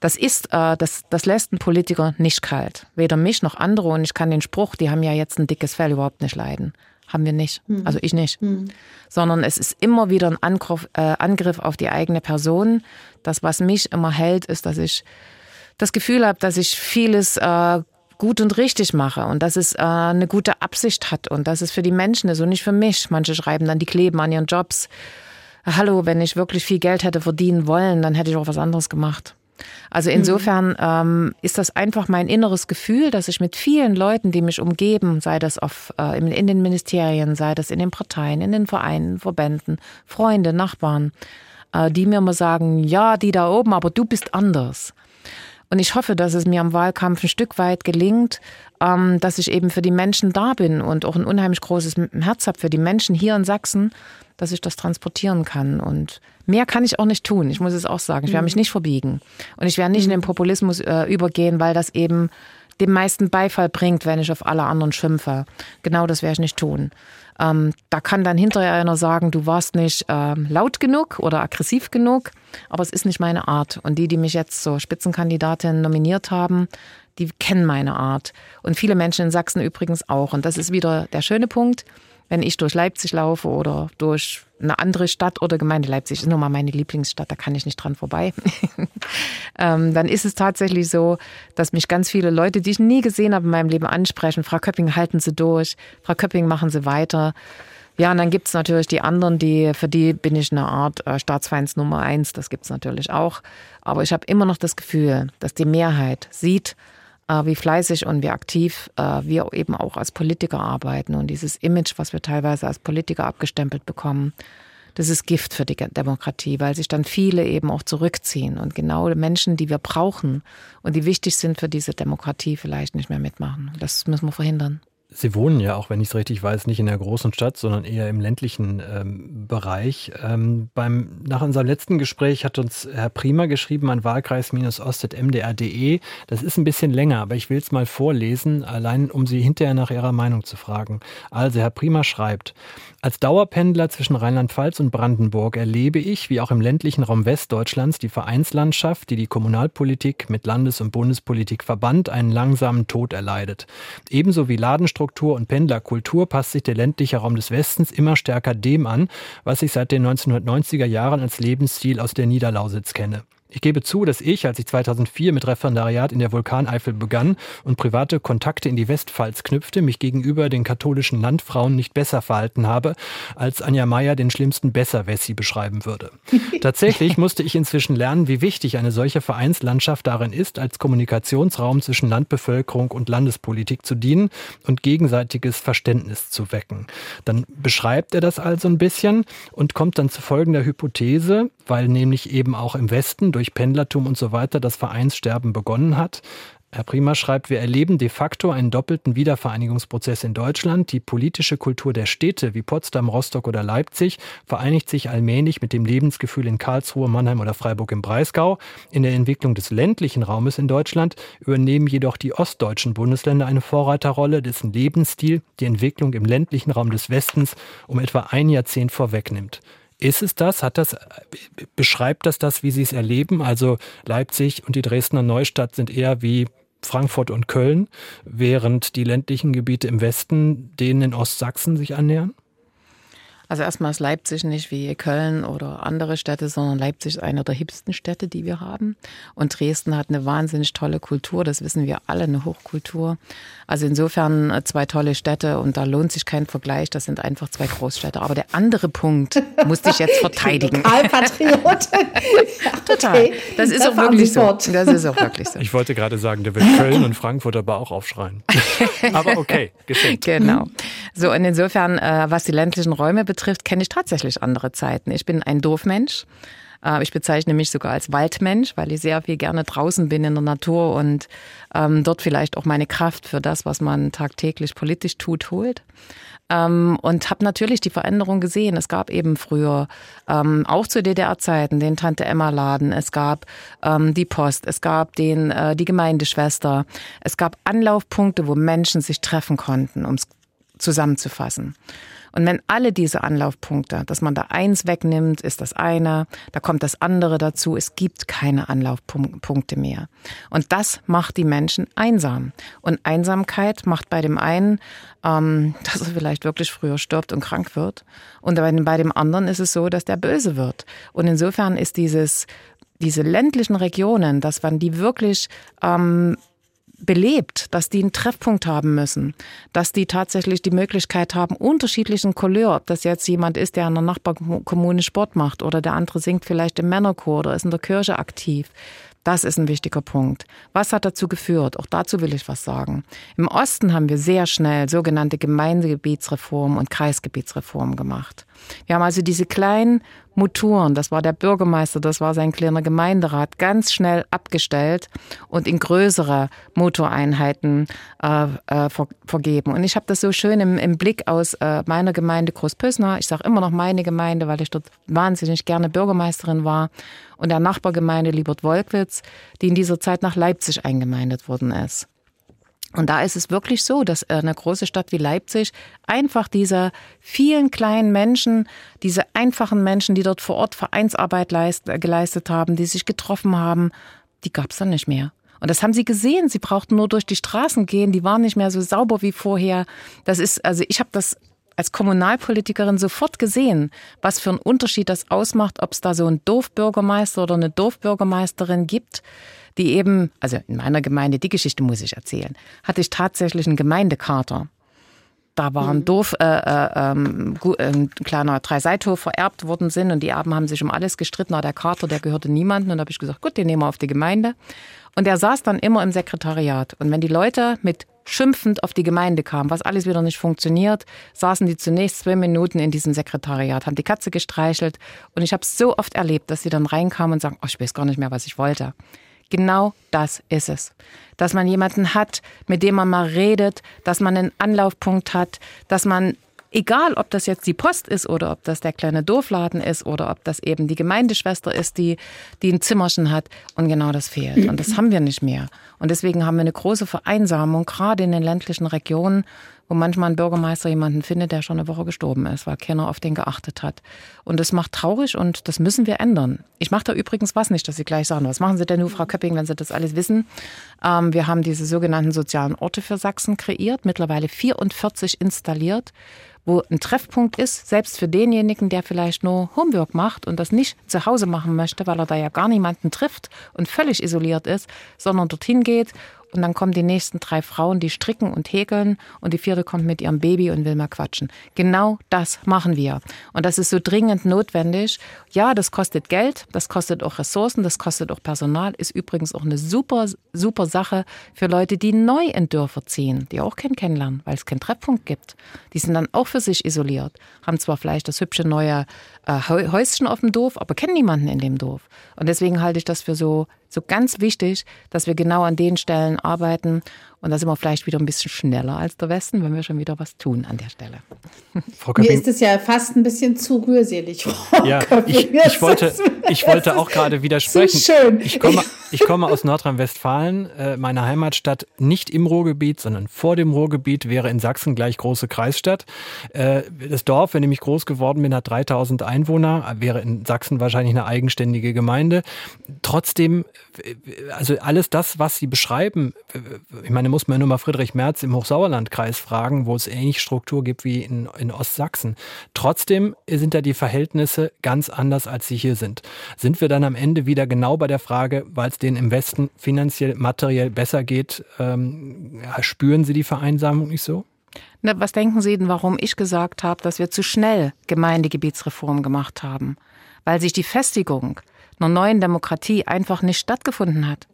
Speaker 5: Das ist, äh, das, das lässt einen Politiker nicht kalt. Weder mich noch andere. Und ich kann den Spruch, die haben ja jetzt ein dickes Fell überhaupt nicht leiden. Haben wir nicht. Mhm. Also ich nicht. Mhm. Sondern es ist immer wieder ein Angriff, äh, Angriff auf die eigene Person. Das, was mich immer hält, ist, dass ich das Gefühl habe, dass ich vieles äh, gut und richtig mache und dass es äh, eine gute Absicht hat und dass es für die Menschen ist und nicht für mich. Manche schreiben dann, die kleben an ihren Jobs. Hallo, wenn ich wirklich viel Geld hätte verdienen wollen, dann hätte ich auch was anderes gemacht. Also mhm. insofern ähm, ist das einfach mein inneres Gefühl, dass ich mit vielen Leuten, die mich umgeben, sei das auf, äh, in den Ministerien, sei das in den Parteien, in den Vereinen, Verbänden, Freunde, Nachbarn, äh, die mir immer sagen, ja, die da oben, aber du bist anders. Und ich hoffe, dass es mir am Wahlkampf ein Stück weit gelingt, ähm, dass ich eben für die Menschen da bin und auch ein unheimlich großes Herz habe für die Menschen hier in Sachsen, dass ich das transportieren kann. Und mehr kann ich auch nicht tun. Ich muss es auch sagen. Ich werde mich mhm. nicht verbiegen. Und ich werde nicht in den mhm. Populismus äh, übergehen, weil das eben den meisten Beifall bringt, wenn ich auf alle anderen schimpfe. Genau das werde ich nicht tun. Ähm, da kann dann hinterher einer sagen, du warst nicht ähm, laut genug oder aggressiv genug, aber es ist nicht meine Art. Und die, die mich jetzt zur Spitzenkandidatin nominiert haben, die kennen meine Art. Und viele Menschen in Sachsen übrigens auch. Und das ist wieder der schöne Punkt wenn ich durch Leipzig laufe oder durch eine andere Stadt oder Gemeinde, Leipzig ist nun mal meine Lieblingsstadt, da kann ich nicht dran vorbei, *laughs* ähm, dann ist es tatsächlich so, dass mich ganz viele Leute, die ich nie gesehen habe in meinem Leben, ansprechen. Frau Köpping, halten Sie durch. Frau Köpping, machen Sie weiter. Ja, und dann gibt es natürlich die anderen, die, für die bin ich eine Art äh, Staatsfeind Nummer eins. Das gibt es natürlich auch. Aber ich habe immer noch das Gefühl, dass die Mehrheit sieht, wie fleißig und wie aktiv äh, wir eben auch als Politiker arbeiten. Und dieses Image, was wir teilweise als Politiker abgestempelt bekommen, das ist Gift für die Demokratie, weil sich dann viele eben auch zurückziehen und genau Menschen, die wir brauchen und die wichtig sind für diese Demokratie, vielleicht nicht mehr mitmachen. Das müssen wir verhindern.
Speaker 3: Sie wohnen ja, auch wenn ich es richtig weiß, nicht in der großen Stadt, sondern eher im ländlichen ähm, Bereich. Ähm, beim, nach unserem letzten Gespräch hat uns Herr Prima geschrieben an wahlkreis-ost.mdr.de. Das ist ein bisschen länger, aber ich will es mal vorlesen, allein um Sie hinterher nach Ihrer Meinung zu fragen. Also, Herr Prima schreibt, als Dauerpendler zwischen Rheinland-Pfalz und Brandenburg erlebe ich, wie auch im ländlichen Raum Westdeutschlands, die Vereinslandschaft, die die Kommunalpolitik mit Landes- und Bundespolitik verband, einen langsamen Tod erleidet. Ebenso wie Ladenstruktur und Pendlerkultur passt sich der ländliche Raum des Westens immer stärker dem an, was ich seit den 1990er Jahren als Lebensstil aus der Niederlausitz kenne. Ich gebe zu, dass ich, als ich 2004 mit Referendariat in der Vulkaneifel begann und private Kontakte in die Westpfalz knüpfte, mich gegenüber den katholischen Landfrauen nicht besser verhalten habe, als Anja Meyer den schlimmsten Besserwessi beschreiben würde. *laughs* Tatsächlich musste ich inzwischen lernen, wie wichtig eine solche Vereinslandschaft darin ist, als Kommunikationsraum zwischen Landbevölkerung und Landespolitik zu dienen und gegenseitiges Verständnis zu wecken. Dann beschreibt er das also ein bisschen und kommt dann zu folgender Hypothese, weil nämlich eben auch im Westen durch Pendlertum und so weiter das Vereinssterben begonnen hat. Herr Prima schreibt, wir erleben de facto einen doppelten Wiedervereinigungsprozess in Deutschland. Die politische Kultur der Städte wie Potsdam, Rostock oder Leipzig vereinigt sich allmählich mit dem Lebensgefühl in Karlsruhe, Mannheim oder Freiburg im Breisgau. In der Entwicklung des ländlichen Raumes in Deutschland übernehmen jedoch die ostdeutschen Bundesländer eine Vorreiterrolle, dessen Lebensstil die Entwicklung im ländlichen Raum des Westens um etwa ein Jahrzehnt vorwegnimmt. Ist es das? Hat das, beschreibt das das, wie Sie es erleben? Also Leipzig und die Dresdner Neustadt sind eher wie Frankfurt und Köln, während die ländlichen Gebiete im Westen denen in Ostsachsen sich annähern?
Speaker 5: Also erstmal ist Leipzig nicht wie Köln oder andere Städte, sondern Leipzig ist eine der hipsten Städte, die wir haben. Und Dresden hat eine wahnsinnig tolle Kultur, das wissen wir alle, eine Hochkultur. Also insofern äh, zwei tolle Städte und da lohnt sich kein Vergleich, das sind einfach zwei Großstädte. Aber der andere Punkt *laughs* musste ich jetzt verteidigen.
Speaker 4: Lokalpatriotin.
Speaker 5: Total. *laughs* Das ist auch wirklich so. Das ist auch wirklich so.
Speaker 3: Ich wollte gerade sagen, der wird Köln und Frankfurt aber auch aufschreien. *laughs* aber okay, geschenkt.
Speaker 5: Genau. So, und insofern, äh, was die ländlichen Räume betrifft, kenne ich tatsächlich andere Zeiten. Ich bin ein Dorfmensch. Äh, ich bezeichne mich sogar als Waldmensch, weil ich sehr viel gerne draußen bin in der Natur und ähm, dort vielleicht auch meine Kraft für das, was man tagtäglich politisch tut, holt. Ähm, und habe natürlich die Veränderung gesehen. Es gab eben früher ähm, auch zu DDR-Zeiten den Tante Emma Laden, es gab ähm, die Post, es gab den äh, die Gemeindeschwester, es gab Anlaufpunkte, wo Menschen sich treffen konnten, um es zusammenzufassen. Und wenn alle diese Anlaufpunkte, dass man da eins wegnimmt, ist das eine, da kommt das andere dazu, es gibt keine Anlaufpunkte mehr. Und das macht die Menschen einsam. Und Einsamkeit macht bei dem einen, ähm, *laughs* dass er vielleicht wirklich früher stirbt und krank wird. Und bei dem anderen ist es so, dass der böse wird. Und insofern ist dieses diese ländlichen Regionen, dass man die wirklich ähm, belebt, dass die einen Treffpunkt haben müssen, dass die tatsächlich die Möglichkeit haben, unterschiedlichen Couleur, ob das jetzt jemand ist, der in der Nachbarkommune Sport macht oder der andere singt vielleicht im Männerchor oder ist in der Kirche aktiv, das ist ein wichtiger Punkt. Was hat dazu geführt? Auch dazu will ich was sagen. Im Osten haben wir sehr schnell sogenannte Gemeindegebietsreformen und Kreisgebietsreformen gemacht. Wir haben also diese kleinen Motoren, das war der Bürgermeister, das war sein kleiner Gemeinderat, ganz schnell abgestellt und in größere Motoreinheiten äh, äh, ver vergeben. Und ich habe das so schön im, im Blick aus äh, meiner Gemeinde Großpösner. Ich sage immer noch meine Gemeinde, weil ich dort wahnsinnig gerne Bürgermeisterin war. Und der Nachbargemeinde Liebert-Wolkwitz, die in dieser Zeit nach Leipzig eingemeindet worden ist. Und da ist es wirklich so, dass eine große Stadt wie Leipzig einfach diese vielen kleinen Menschen, diese einfachen Menschen, die dort vor Ort Vereinsarbeit leist, geleistet haben, die sich getroffen haben, die gab es dann nicht mehr. Und das haben sie gesehen. Sie brauchten nur durch die Straßen gehen. Die waren nicht mehr so sauber wie vorher. Das ist, also ich habe das als Kommunalpolitikerin sofort gesehen, was für einen Unterschied das ausmacht, ob es da so einen Dorfbürgermeister oder eine Dorfbürgermeisterin gibt die eben, also in meiner Gemeinde, die Geschichte muss ich erzählen, hatte ich tatsächlich einen Gemeindekater. Da war ein mhm. Dorf, äh, äh, ähm, ein kleiner Dreiseithof vererbt worden sind und die Erben haben sich um alles gestritten, aber der Kater, der gehörte niemandem. Und da habe ich gesagt, gut, den nehmen wir auf die Gemeinde. Und er saß dann immer im Sekretariat. Und wenn die Leute mit schimpfend auf die Gemeinde kamen, was alles wieder nicht funktioniert, saßen die zunächst zwei Minuten in diesem Sekretariat, haben die Katze gestreichelt. Und ich habe es so oft erlebt, dass sie dann reinkamen und sagen, oh, ich weiß gar nicht mehr, was ich wollte. Genau das ist es. Dass man jemanden hat, mit dem man mal redet, dass man einen Anlaufpunkt hat, dass man egal ob das jetzt die Post ist oder ob das der kleine Dorfladen ist oder ob das eben die Gemeindeschwester ist, die, die ein Zimmerchen hat. Und genau das fehlt. Und das haben wir nicht mehr. Und deswegen haben wir eine große Vereinsamung, gerade in den ländlichen Regionen wo manchmal ein Bürgermeister jemanden findet, der schon eine Woche gestorben ist, weil keiner auf den geachtet hat. Und das macht traurig und das müssen wir ändern. Ich mache da übrigens was nicht, dass Sie gleich sagen, was machen Sie denn nur, Frau Köpping, wenn Sie das alles wissen? Ähm, wir haben diese sogenannten sozialen Orte für Sachsen kreiert, mittlerweile 44 installiert wo ein Treffpunkt ist, selbst für denjenigen, der vielleicht nur Homework macht und das nicht zu Hause machen möchte, weil er da ja gar niemanden trifft und völlig isoliert ist, sondern dorthin geht und dann kommen die nächsten drei Frauen, die stricken und häkeln und die vierte kommt mit ihrem Baby und will mal quatschen. Genau das machen wir. Und das ist so dringend notwendig. Ja, das kostet Geld, das kostet auch Ressourcen, das kostet auch Personal, ist übrigens auch eine super, super Sache für Leute, die neu in Dörfer ziehen, die auch keinen kennenlernen, weil es keinen Treffpunkt gibt. Die sind dann auch für sich isoliert, haben zwar vielleicht das hübsche neue äh, Häuschen auf dem Dorf, aber kennen niemanden in dem Dorf. Und deswegen halte ich das für so so ganz wichtig, dass wir genau an den Stellen arbeiten. Und da sind wir vielleicht wieder ein bisschen schneller als der Westen, wenn wir schon wieder was tun an der Stelle.
Speaker 4: Frau Mir ist es ja fast ein bisschen zu rührselig. Frau
Speaker 3: ja, ich, ich, wollte, ich wollte auch gerade widersprechen.
Speaker 4: Zu schön.
Speaker 3: Ich komme, ich komme aus Nordrhein-Westfalen, äh, meine Heimatstadt nicht im Ruhrgebiet, sondern vor dem Ruhrgebiet wäre in Sachsen gleich große Kreisstadt. Äh, das Dorf, wenn ich groß geworden bin, hat 3000 Einwohner, wäre in Sachsen wahrscheinlich eine eigenständige Gemeinde. Trotzdem also alles das, was Sie beschreiben, ich meine, muss man nur mal Friedrich Merz im Hochsauerlandkreis fragen, wo es ähnlich Struktur gibt wie in, in Ostsachsen. Trotzdem sind da die Verhältnisse ganz anders, als sie hier sind. Sind wir dann am Ende wieder genau bei der Frage, weil es denen im Westen finanziell, materiell besser geht, ähm, spüren sie die Vereinsamung nicht so?
Speaker 5: Na, was denken Sie denn, warum ich gesagt habe, dass wir zu schnell Gemeindegebietsreform gemacht haben? Weil sich die Festigung einer neuen Demokratie einfach nicht stattgefunden hat.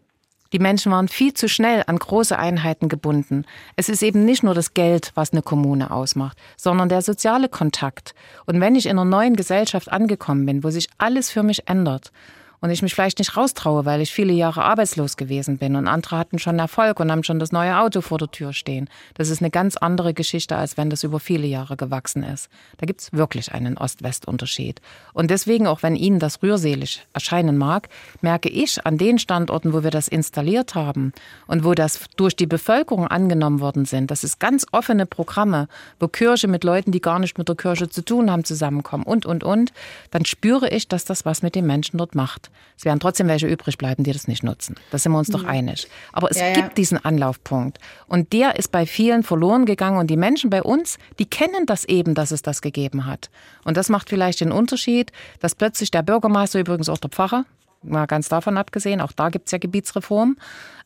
Speaker 5: Die Menschen waren viel zu schnell an große Einheiten gebunden. Es ist eben nicht nur das Geld, was eine Kommune ausmacht, sondern der soziale Kontakt. Und wenn ich in einer neuen Gesellschaft angekommen bin, wo sich alles für mich ändert und ich mich vielleicht nicht raustraue, weil ich viele Jahre arbeitslos gewesen bin und andere hatten schon Erfolg und haben schon das neue Auto vor der Tür stehen. Das ist eine ganz andere Geschichte, als wenn das über viele Jahre gewachsen ist. Da gibt's wirklich einen Ost-West-Unterschied. Und deswegen, auch wenn Ihnen das rührselig erscheinen mag, merke ich an den Standorten, wo wir das installiert haben und wo das durch die Bevölkerung angenommen worden sind, das ist ganz offene Programme, wo Kirche mit Leuten, die gar nicht mit der Kirche zu tun haben, zusammenkommen und, und, und, dann spüre ich, dass das was mit den Menschen dort macht. Es werden trotzdem welche übrig bleiben, die das nicht nutzen. Da sind wir uns doch mhm. einig. Aber es ja, gibt ja. diesen Anlaufpunkt. Und der ist bei vielen verloren gegangen. Und die Menschen bei uns, die kennen das eben, dass es das gegeben hat. Und das macht vielleicht den Unterschied, dass plötzlich der Bürgermeister, übrigens auch der Pfarrer, mal ganz davon abgesehen, auch da gibt es ja Gebietsreform,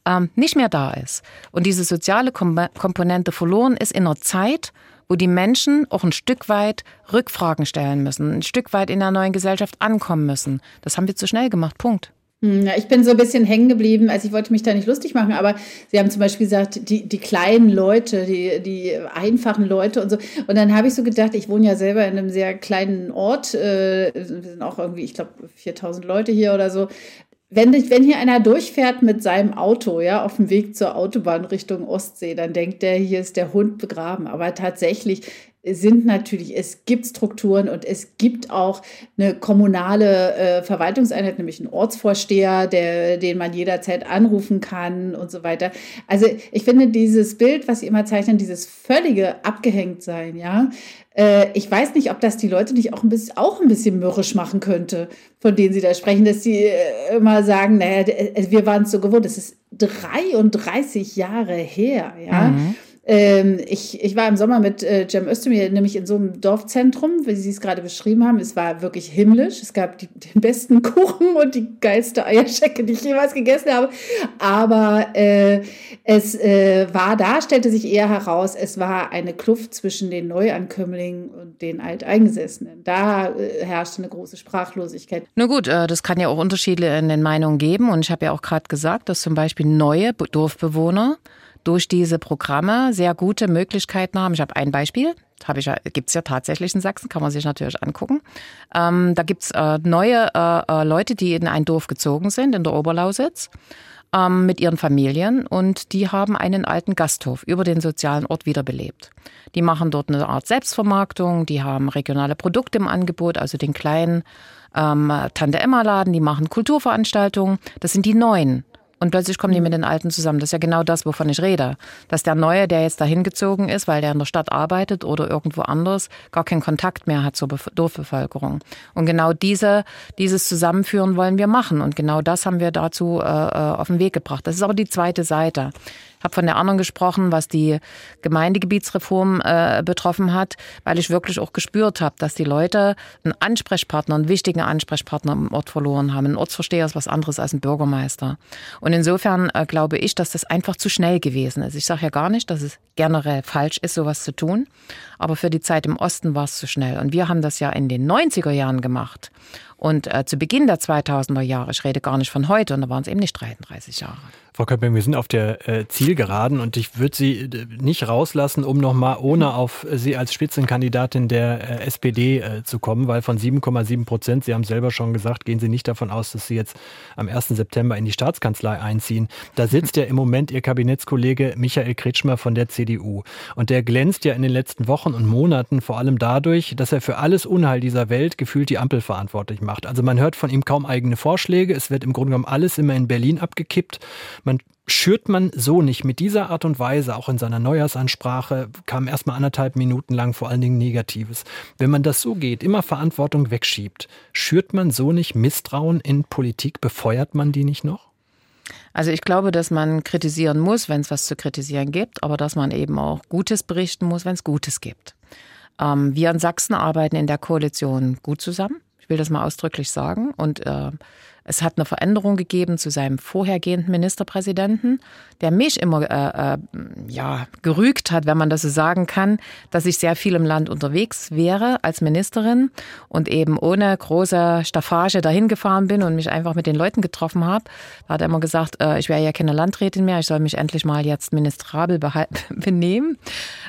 Speaker 5: ähm, nicht mehr da ist. Und diese soziale Komponente verloren ist in einer Zeit, wo die Menschen auch ein Stück weit Rückfragen stellen müssen, ein Stück weit in der neuen Gesellschaft ankommen müssen. Das haben wir zu schnell gemacht. Punkt.
Speaker 4: Hm, ja, ich bin so ein bisschen hängen geblieben, also ich wollte mich da nicht lustig machen, aber Sie haben zum Beispiel gesagt, die, die kleinen Leute, die, die einfachen Leute und so. Und dann habe ich so gedacht, ich wohne ja selber in einem sehr kleinen Ort, äh, wir sind auch irgendwie, ich glaube, 4000 Leute hier oder so wenn, wenn hier einer durchfährt mit seinem Auto, ja, auf dem Weg zur Autobahn Richtung Ostsee, dann denkt der, hier ist der Hund begraben. Aber tatsächlich sind natürlich, es gibt Strukturen und es gibt auch eine kommunale äh, Verwaltungseinheit, nämlich einen Ortsvorsteher, der, den man jederzeit anrufen kann und so weiter. Also ich finde dieses Bild, was Sie immer zeichnen, dieses völlige Abgehängtsein, ja, äh, ich weiß nicht, ob das die Leute nicht auch ein bisschen, auch ein bisschen mürrisch machen könnte, von denen Sie da sprechen, dass sie äh, immer sagen, naja, äh, wir waren es so gewohnt, das ist 33 Jahre her, ja. Mhm. Ähm, ich, ich war im Sommer mit äh, Cem Özdemir nämlich in so einem Dorfzentrum, wie Sie es gerade beschrieben haben. Es war wirklich himmlisch. Es gab die, den besten *laughs* Kuchen und die geilste Eierschecke, die ich jemals gegessen habe. Aber äh, es äh, war da, stellte sich eher heraus, es war eine Kluft zwischen den Neuankömmlingen und den Alteingesessenen. Da äh, herrschte eine große Sprachlosigkeit.
Speaker 5: Na gut, äh, das kann ja auch Unterschiede in den Meinungen geben. Und ich habe ja auch gerade gesagt, dass zum Beispiel neue Dorfbewohner durch diese Programme sehr gute Möglichkeiten haben. Ich habe ein Beispiel. Habe ich ja, gibt's ja tatsächlich in Sachsen, kann man sich natürlich angucken. Ähm, da gibt's äh, neue äh, äh, Leute, die in ein Dorf gezogen sind, in der Oberlausitz, ähm, mit ihren Familien und die haben einen alten Gasthof über den sozialen Ort wiederbelebt. Die machen dort eine Art Selbstvermarktung, die haben regionale Produkte im Angebot, also den kleinen ähm, Tante-Emma-Laden, die machen Kulturveranstaltungen. Das sind die neuen und plötzlich kommen die mit den Alten zusammen. Das ist ja genau das, wovon ich rede. Dass der Neue, der jetzt dahin gezogen ist, weil der in der Stadt arbeitet oder irgendwo anders, gar keinen Kontakt mehr hat zur Dorfbevölkerung. Und genau diese, dieses Zusammenführen wollen wir machen. Und genau das haben wir dazu äh, äh auf den Weg gebracht. Das ist aber die zweite Seite habe von der anderen gesprochen, was die Gemeindegebietsreform äh, betroffen hat, weil ich wirklich auch gespürt habe, dass die Leute einen Ansprechpartner, einen wichtigen Ansprechpartner im Ort verloren haben. Ein Ortsvorsteher ist was anderes als ein Bürgermeister. Und insofern äh, glaube ich, dass das einfach zu schnell gewesen ist. Ich sage ja gar nicht, dass es generell falsch ist, sowas zu tun, aber für die Zeit im Osten war es zu schnell. Und wir haben das ja in den 90er Jahren gemacht. Und äh, zu Beginn der 2000er Jahre, ich rede gar nicht von heute, und da waren es eben nicht 33 Jahre.
Speaker 3: Frau Köpping, wir sind auf der äh, Zielgeraden und ich würde Sie äh, nicht rauslassen, um nochmal ohne auf Sie als Spitzenkandidatin der äh, SPD zu kommen, weil von 7,7 Prozent, Sie haben selber schon gesagt, gehen Sie nicht davon aus, dass Sie jetzt am 1. September in die Staatskanzlei einziehen. Da sitzt ja im Moment Ihr Kabinettskollege Michael Kretschmer von der CDU. Und der glänzt ja in den letzten Wochen und Monaten vor allem dadurch, dass er für alles Unheil dieser Welt gefühlt die Ampel verantwortlich macht. Also man hört von ihm kaum eigene Vorschläge. Es wird im Grunde genommen alles immer in Berlin abgekippt. Man schürt man so nicht mit dieser Art und Weise, auch in seiner Neujahrsansprache, kam erstmal anderthalb Minuten lang vor allen Dingen Negatives. Wenn man das so geht, immer Verantwortung wegschiebt, schürt man so nicht Misstrauen in Politik, befeuert man die nicht noch?
Speaker 5: Also ich glaube, dass man kritisieren muss, wenn es was zu kritisieren gibt, aber dass man eben auch Gutes berichten muss, wenn es Gutes gibt. Ähm, wir in Sachsen arbeiten in der Koalition gut zusammen. Ich will das mal ausdrücklich sagen. Und äh, es hat eine Veränderung gegeben zu seinem vorhergehenden Ministerpräsidenten, der mich immer äh, äh, ja, gerügt hat, wenn man das so sagen kann, dass ich sehr viel im Land unterwegs wäre als Ministerin und eben ohne große Staffage dahin gefahren bin und mich einfach mit den Leuten getroffen habe. Da hat er immer gesagt, äh, ich wäre ja keine Landrätin mehr, ich soll mich endlich mal jetzt ministrabel *laughs* benehmen.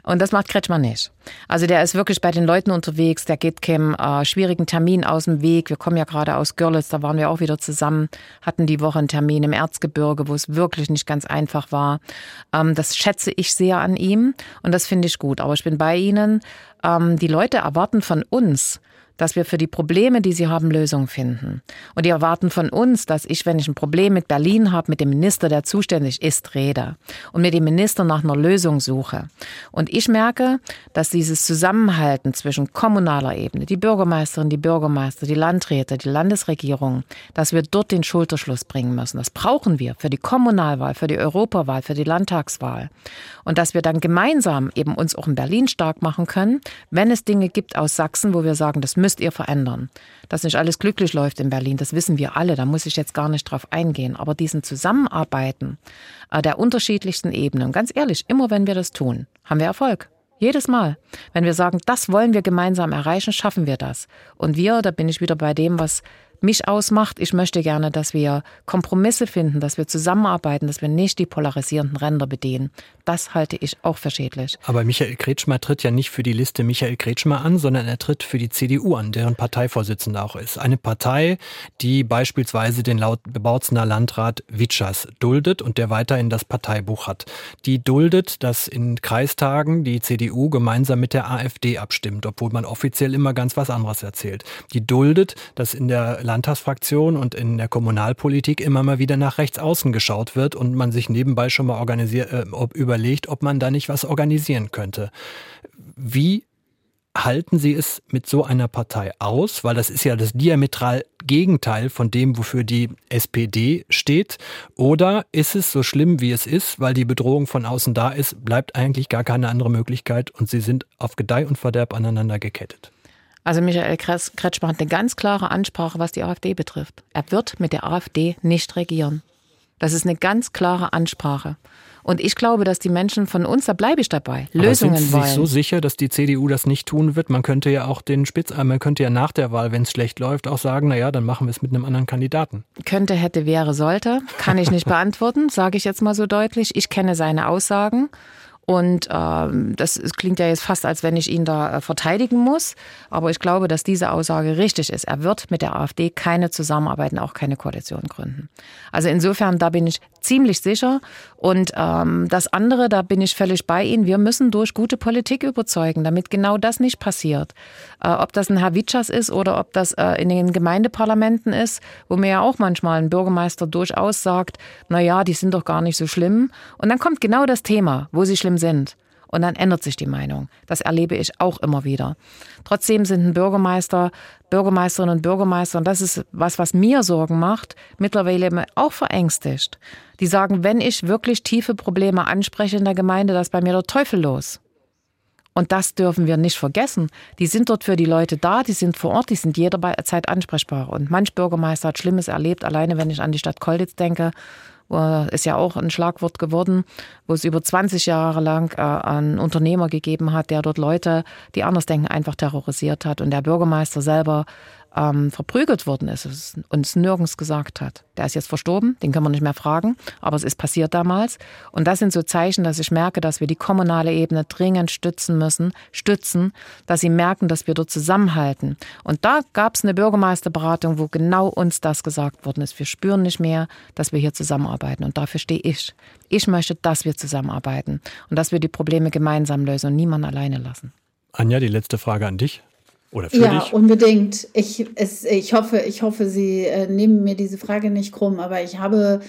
Speaker 5: Und das macht Kretschmann nicht. Also der ist wirklich bei den Leuten unterwegs, der geht keinem äh, schwierigen Termin aus dem Weg. Wir kommen ja gerade aus Görlitz, da waren wir auch wieder zusammen, hatten die Woche einen Termin im Erzgebirge, wo es wirklich nicht ganz einfach war. Ähm, das schätze ich sehr an ihm und das finde ich gut. Aber ich bin bei Ihnen. Ähm, die Leute erwarten von uns, dass wir für die Probleme, die sie haben, Lösungen finden. Und die erwarten von uns, dass ich, wenn ich ein Problem mit Berlin habe, mit dem Minister, der zuständig ist, rede und mit dem Minister nach einer Lösung suche. Und ich merke, dass dieses Zusammenhalten zwischen kommunaler Ebene, die Bürgermeisterin, die Bürgermeister, die Landräte, die Landesregierung, dass wir dort den Schulterschluss bringen müssen. Das brauchen wir für die Kommunalwahl, für die Europawahl, für die Landtagswahl. Und dass wir dann gemeinsam eben uns auch in Berlin stark machen können, wenn es Dinge gibt aus Sachsen, wo wir sagen, das müsst ihr verändern. Dass nicht alles glücklich läuft in Berlin, das wissen wir alle, da muss ich jetzt gar nicht drauf eingehen. Aber diesen Zusammenarbeiten äh, der unterschiedlichsten Ebenen, ganz ehrlich, immer wenn wir das tun, haben wir Erfolg. Jedes Mal. Wenn wir sagen, das wollen wir gemeinsam erreichen, schaffen wir das. Und wir, da bin ich wieder bei dem, was mich ausmacht. Ich möchte gerne, dass wir Kompromisse finden, dass wir zusammenarbeiten, dass wir nicht die polarisierenden Ränder bedienen. Das halte ich auch für schädlich.
Speaker 3: Aber Michael Kretschmer tritt ja nicht für die Liste Michael Kretschmer an, sondern er tritt für die CDU an, deren Parteivorsitzender auch ist. Eine Partei, die beispielsweise den laut Bautzener Landrat Witschers duldet und der weiterhin das Parteibuch hat. Die duldet, dass in Kreistagen die CDU gemeinsam mit der AfD abstimmt, obwohl man offiziell immer ganz was anderes erzählt. Die duldet, dass in der Landtagsfraktion und in der Kommunalpolitik immer mal wieder nach rechts außen geschaut wird und man sich nebenbei schon mal äh, ob, überlegt, ob man da nicht was organisieren könnte. Wie halten Sie es mit so einer Partei aus? Weil das ist ja das diametral Gegenteil von dem, wofür die SPD steht. Oder ist es so schlimm, wie es ist, weil die Bedrohung von außen da ist, bleibt eigentlich gar keine andere Möglichkeit und Sie sind auf Gedeih und Verderb aneinander gekettet?
Speaker 5: Also Michael Kretschmer hat eine ganz klare Ansprache, was die AfD betrifft. Er wird mit der AfD nicht regieren. Das ist eine ganz klare Ansprache. Und ich glaube, dass die Menschen von uns, da bleibe ich dabei, Aber Lösungen
Speaker 3: sind
Speaker 5: Sie wollen.
Speaker 3: sich so sicher, dass die CDU das nicht tun wird? Man könnte ja auch den Spitz, äh, man könnte ja nach der Wahl, wenn es schlecht läuft, auch sagen, na ja, dann machen wir es mit einem anderen Kandidaten.
Speaker 5: Könnte, hätte, wäre, sollte, kann ich nicht *laughs* beantworten, sage ich jetzt mal so deutlich. Ich kenne seine Aussagen. Und ähm, das klingt ja jetzt fast, als wenn ich ihn da äh, verteidigen muss. Aber ich glaube, dass diese Aussage richtig ist. Er wird mit der AfD keine Zusammenarbeit, auch keine Koalition gründen. Also insofern, da bin ich ziemlich sicher. Und ähm, das andere, da bin ich völlig bei Ihnen. Wir müssen durch gute Politik überzeugen, damit genau das nicht passiert. Äh, ob das ein Herr Witschers ist oder ob das äh, in den Gemeindeparlamenten ist, wo mir ja auch manchmal ein Bürgermeister durchaus sagt, na ja, die sind doch gar nicht so schlimm. Und dann kommt genau das Thema, wo sie schlimm sind. Und dann ändert sich die Meinung. Das erlebe ich auch immer wieder. Trotzdem sind ein Bürgermeister, Bürgermeisterinnen und Bürgermeister, und das ist was, was mir Sorgen macht, mittlerweile auch verängstigt. Die sagen, wenn ich wirklich tiefe Probleme anspreche in der Gemeinde, da ist bei mir der Teufel los. Und das dürfen wir nicht vergessen. Die sind dort für die Leute da, die sind vor Ort, die sind jederzeit ansprechbar. Und manch Bürgermeister hat Schlimmes erlebt, alleine wenn ich an die Stadt Kolditz denke, ist ja auch ein Schlagwort geworden, wo es über 20 Jahre lang äh, einen Unternehmer gegeben hat, der dort Leute, die anders denken, einfach terrorisiert hat. Und der Bürgermeister selber ähm, verprügelt worden ist und es nirgends gesagt hat. Der ist jetzt verstorben, den können wir nicht mehr fragen, aber es ist passiert damals. Und das sind so Zeichen, dass ich merke, dass wir die kommunale Ebene dringend stützen müssen, stützen, dass sie merken, dass wir dort zusammenhalten. Und da gab es eine Bürgermeisterberatung, wo genau uns das gesagt worden ist. Wir spüren nicht mehr, dass wir hier zusammenarbeiten. Und dafür stehe ich. Ich möchte, dass wir zusammenarbeiten und dass wir die Probleme gemeinsam lösen und niemanden alleine lassen.
Speaker 3: Anja, die letzte Frage an dich.
Speaker 4: Oder für ja, dich? unbedingt. Ich, es, ich, hoffe, ich hoffe, Sie äh, nehmen mir diese Frage nicht krumm, aber ich habe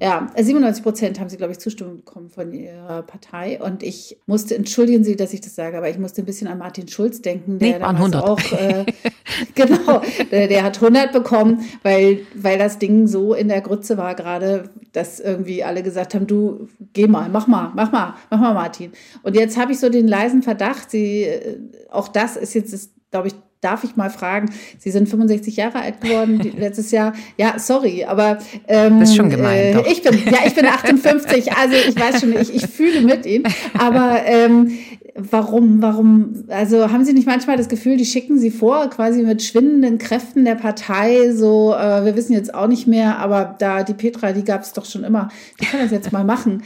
Speaker 4: Ja, 97 äh, Prozent haben sie, glaube ich, Zustimmung bekommen von ihrer Partei. Und ich musste, entschuldigen Sie, dass ich das sage, aber ich musste ein bisschen an Martin Schulz denken, der
Speaker 5: nee, 100. auch,
Speaker 4: äh, *laughs* *laughs* genau, der, der, hat 100 bekommen, weil, weil das Ding so in der Grütze war gerade, dass irgendwie alle gesagt haben, du, geh mal, mach mal, mach mal, mach mal, Martin. Und jetzt habe ich so den leisen Verdacht, sie, äh, auch das ist jetzt, glaube ich, darf ich mal fragen, Sie sind 65 Jahre alt geworden *laughs* letztes Jahr. Ja, sorry, aber
Speaker 5: ähm, das ist schon gemein.
Speaker 4: Äh, ich bin ja, ich bin 58, also ich weiß schon, ich, ich fühle mit Ihnen. Aber ähm, warum, warum? Also haben Sie nicht manchmal das Gefühl, die schicken Sie vor, quasi mit schwindenden Kräften der Partei, so äh, wir wissen jetzt auch nicht mehr, aber da die Petra, die gab es doch schon immer, die kann das jetzt mal machen.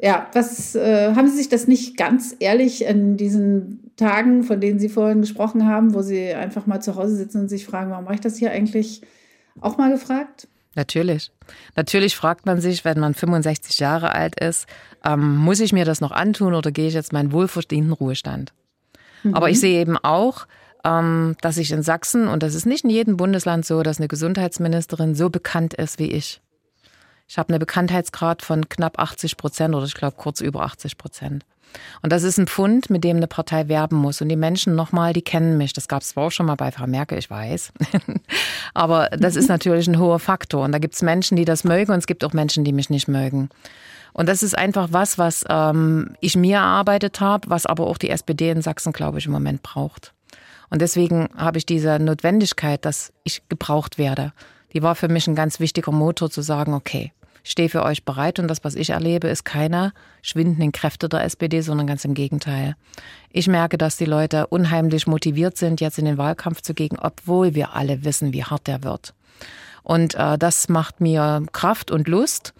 Speaker 4: Ja, was äh, haben Sie sich das nicht ganz ehrlich in diesen Tagen, von denen Sie vorhin gesprochen haben, wo Sie einfach mal zu Hause sitzen und sich fragen, warum mache ich das hier eigentlich, auch mal gefragt?
Speaker 5: Natürlich. Natürlich fragt man sich, wenn man 65 Jahre alt ist, ähm, muss ich mir das noch antun oder gehe ich jetzt meinen wohlverdienten Ruhestand? Mhm. Aber ich sehe eben auch, ähm, dass ich in Sachsen, und das ist nicht in jedem Bundesland so, dass eine Gesundheitsministerin so bekannt ist wie ich. Ich habe einen Bekanntheitsgrad von knapp 80 Prozent oder ich glaube kurz über 80 Prozent. Und das ist ein Pfund, mit dem eine Partei werben muss. Und die Menschen nochmal, die kennen mich. Das gab es zwar auch schon mal bei Frau Merkel, ich weiß. *laughs* Aber das ist natürlich ein hoher Faktor. Und da gibt es Menschen, die das mögen und es gibt auch Menschen, die mich nicht mögen. Und das ist einfach was, was ähm, ich mir erarbeitet habe, was aber auch die SPD in Sachsen, glaube ich, im Moment braucht. Und deswegen habe ich diese Notwendigkeit, dass ich gebraucht werde. Die war für mich ein ganz wichtiger Motor zu sagen, okay, stehe für euch bereit und das, was ich erlebe, ist keine schwindenden Kräfte der SPD, sondern ganz im Gegenteil. Ich merke, dass die Leute unheimlich motiviert sind, jetzt in den Wahlkampf zu gehen, obwohl wir alle wissen, wie hart der wird. Und äh, das macht mir Kraft und Lust.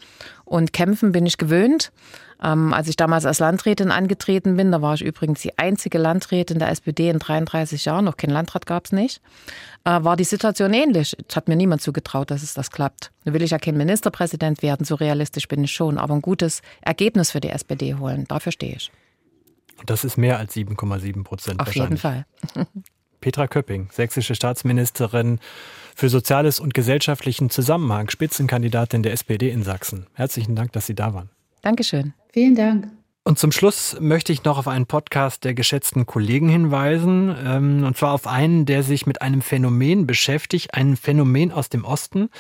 Speaker 5: Und kämpfen bin ich gewöhnt. Ähm, als ich damals als Landrätin angetreten bin, da war ich übrigens die einzige Landrätin der SPD in 33 Jahren, noch kein Landrat gab es nicht, äh, war die Situation ähnlich. Es hat mir niemand zugetraut, dass es das klappt. Nun will ich ja kein Ministerpräsident werden, so realistisch bin ich schon, aber ein gutes Ergebnis für die SPD holen, dafür stehe ich.
Speaker 3: Und das ist mehr als 7,7 Prozent.
Speaker 5: Auf jeden Fall. *laughs*
Speaker 3: Petra Köpping, sächsische Staatsministerin für Soziales und gesellschaftlichen Zusammenhang, Spitzenkandidatin der SPD in Sachsen. Herzlichen Dank, dass Sie da waren.
Speaker 5: Dankeschön.
Speaker 4: Vielen Dank.
Speaker 3: Und zum Schluss möchte ich noch auf einen Podcast der geschätzten Kollegen hinweisen, ähm, und zwar auf einen, der sich mit einem Phänomen beschäftigt, ein Phänomen aus dem Osten.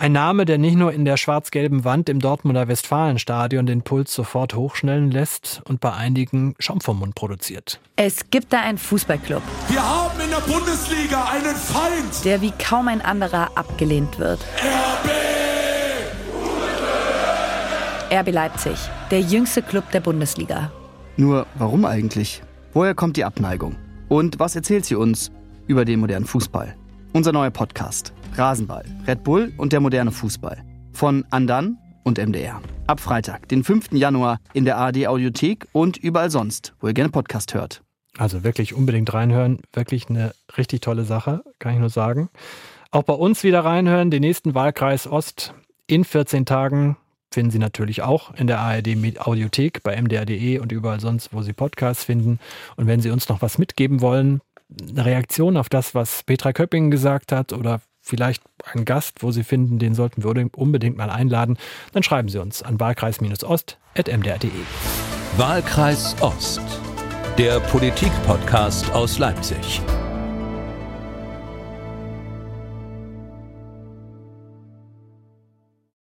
Speaker 3: Ein Name, der nicht nur in der schwarz-gelben Wand im Dortmunder Westfalenstadion den Puls sofort hochschnellen lässt und bei einigen Schaum vom Mund produziert.
Speaker 1: Es gibt da einen Fußballclub.
Speaker 7: Wir haben in der Bundesliga einen Feind,
Speaker 1: der wie kaum ein anderer abgelehnt wird. RB! RB Leipzig, der jüngste Club der Bundesliga.
Speaker 8: Nur warum eigentlich? Woher kommt die Abneigung? Und was erzählt sie uns über den modernen Fußball? Unser neuer Podcast Rasenball, Red Bull und der moderne Fußball von Andan und MDR. Ab Freitag, den 5. Januar in der ARD Audiothek und überall sonst, wo ihr gerne Podcast hört.
Speaker 3: Also wirklich unbedingt reinhören, wirklich eine richtig tolle Sache, kann ich nur sagen. Auch bei uns wieder reinhören, den nächsten Wahlkreis Ost in 14 Tagen finden Sie natürlich auch in der ARD Audiothek bei mdr.de und überall sonst, wo Sie Podcasts finden. Und wenn Sie uns noch was mitgeben wollen, eine Reaktion auf das, was Petra Köpping gesagt hat oder vielleicht einen Gast, wo Sie finden, den sollten wir unbedingt mal einladen, dann schreiben Sie uns an wahlkreis-ost.mdr.de.
Speaker 2: Wahlkreis Ost, der Politik-Podcast aus Leipzig.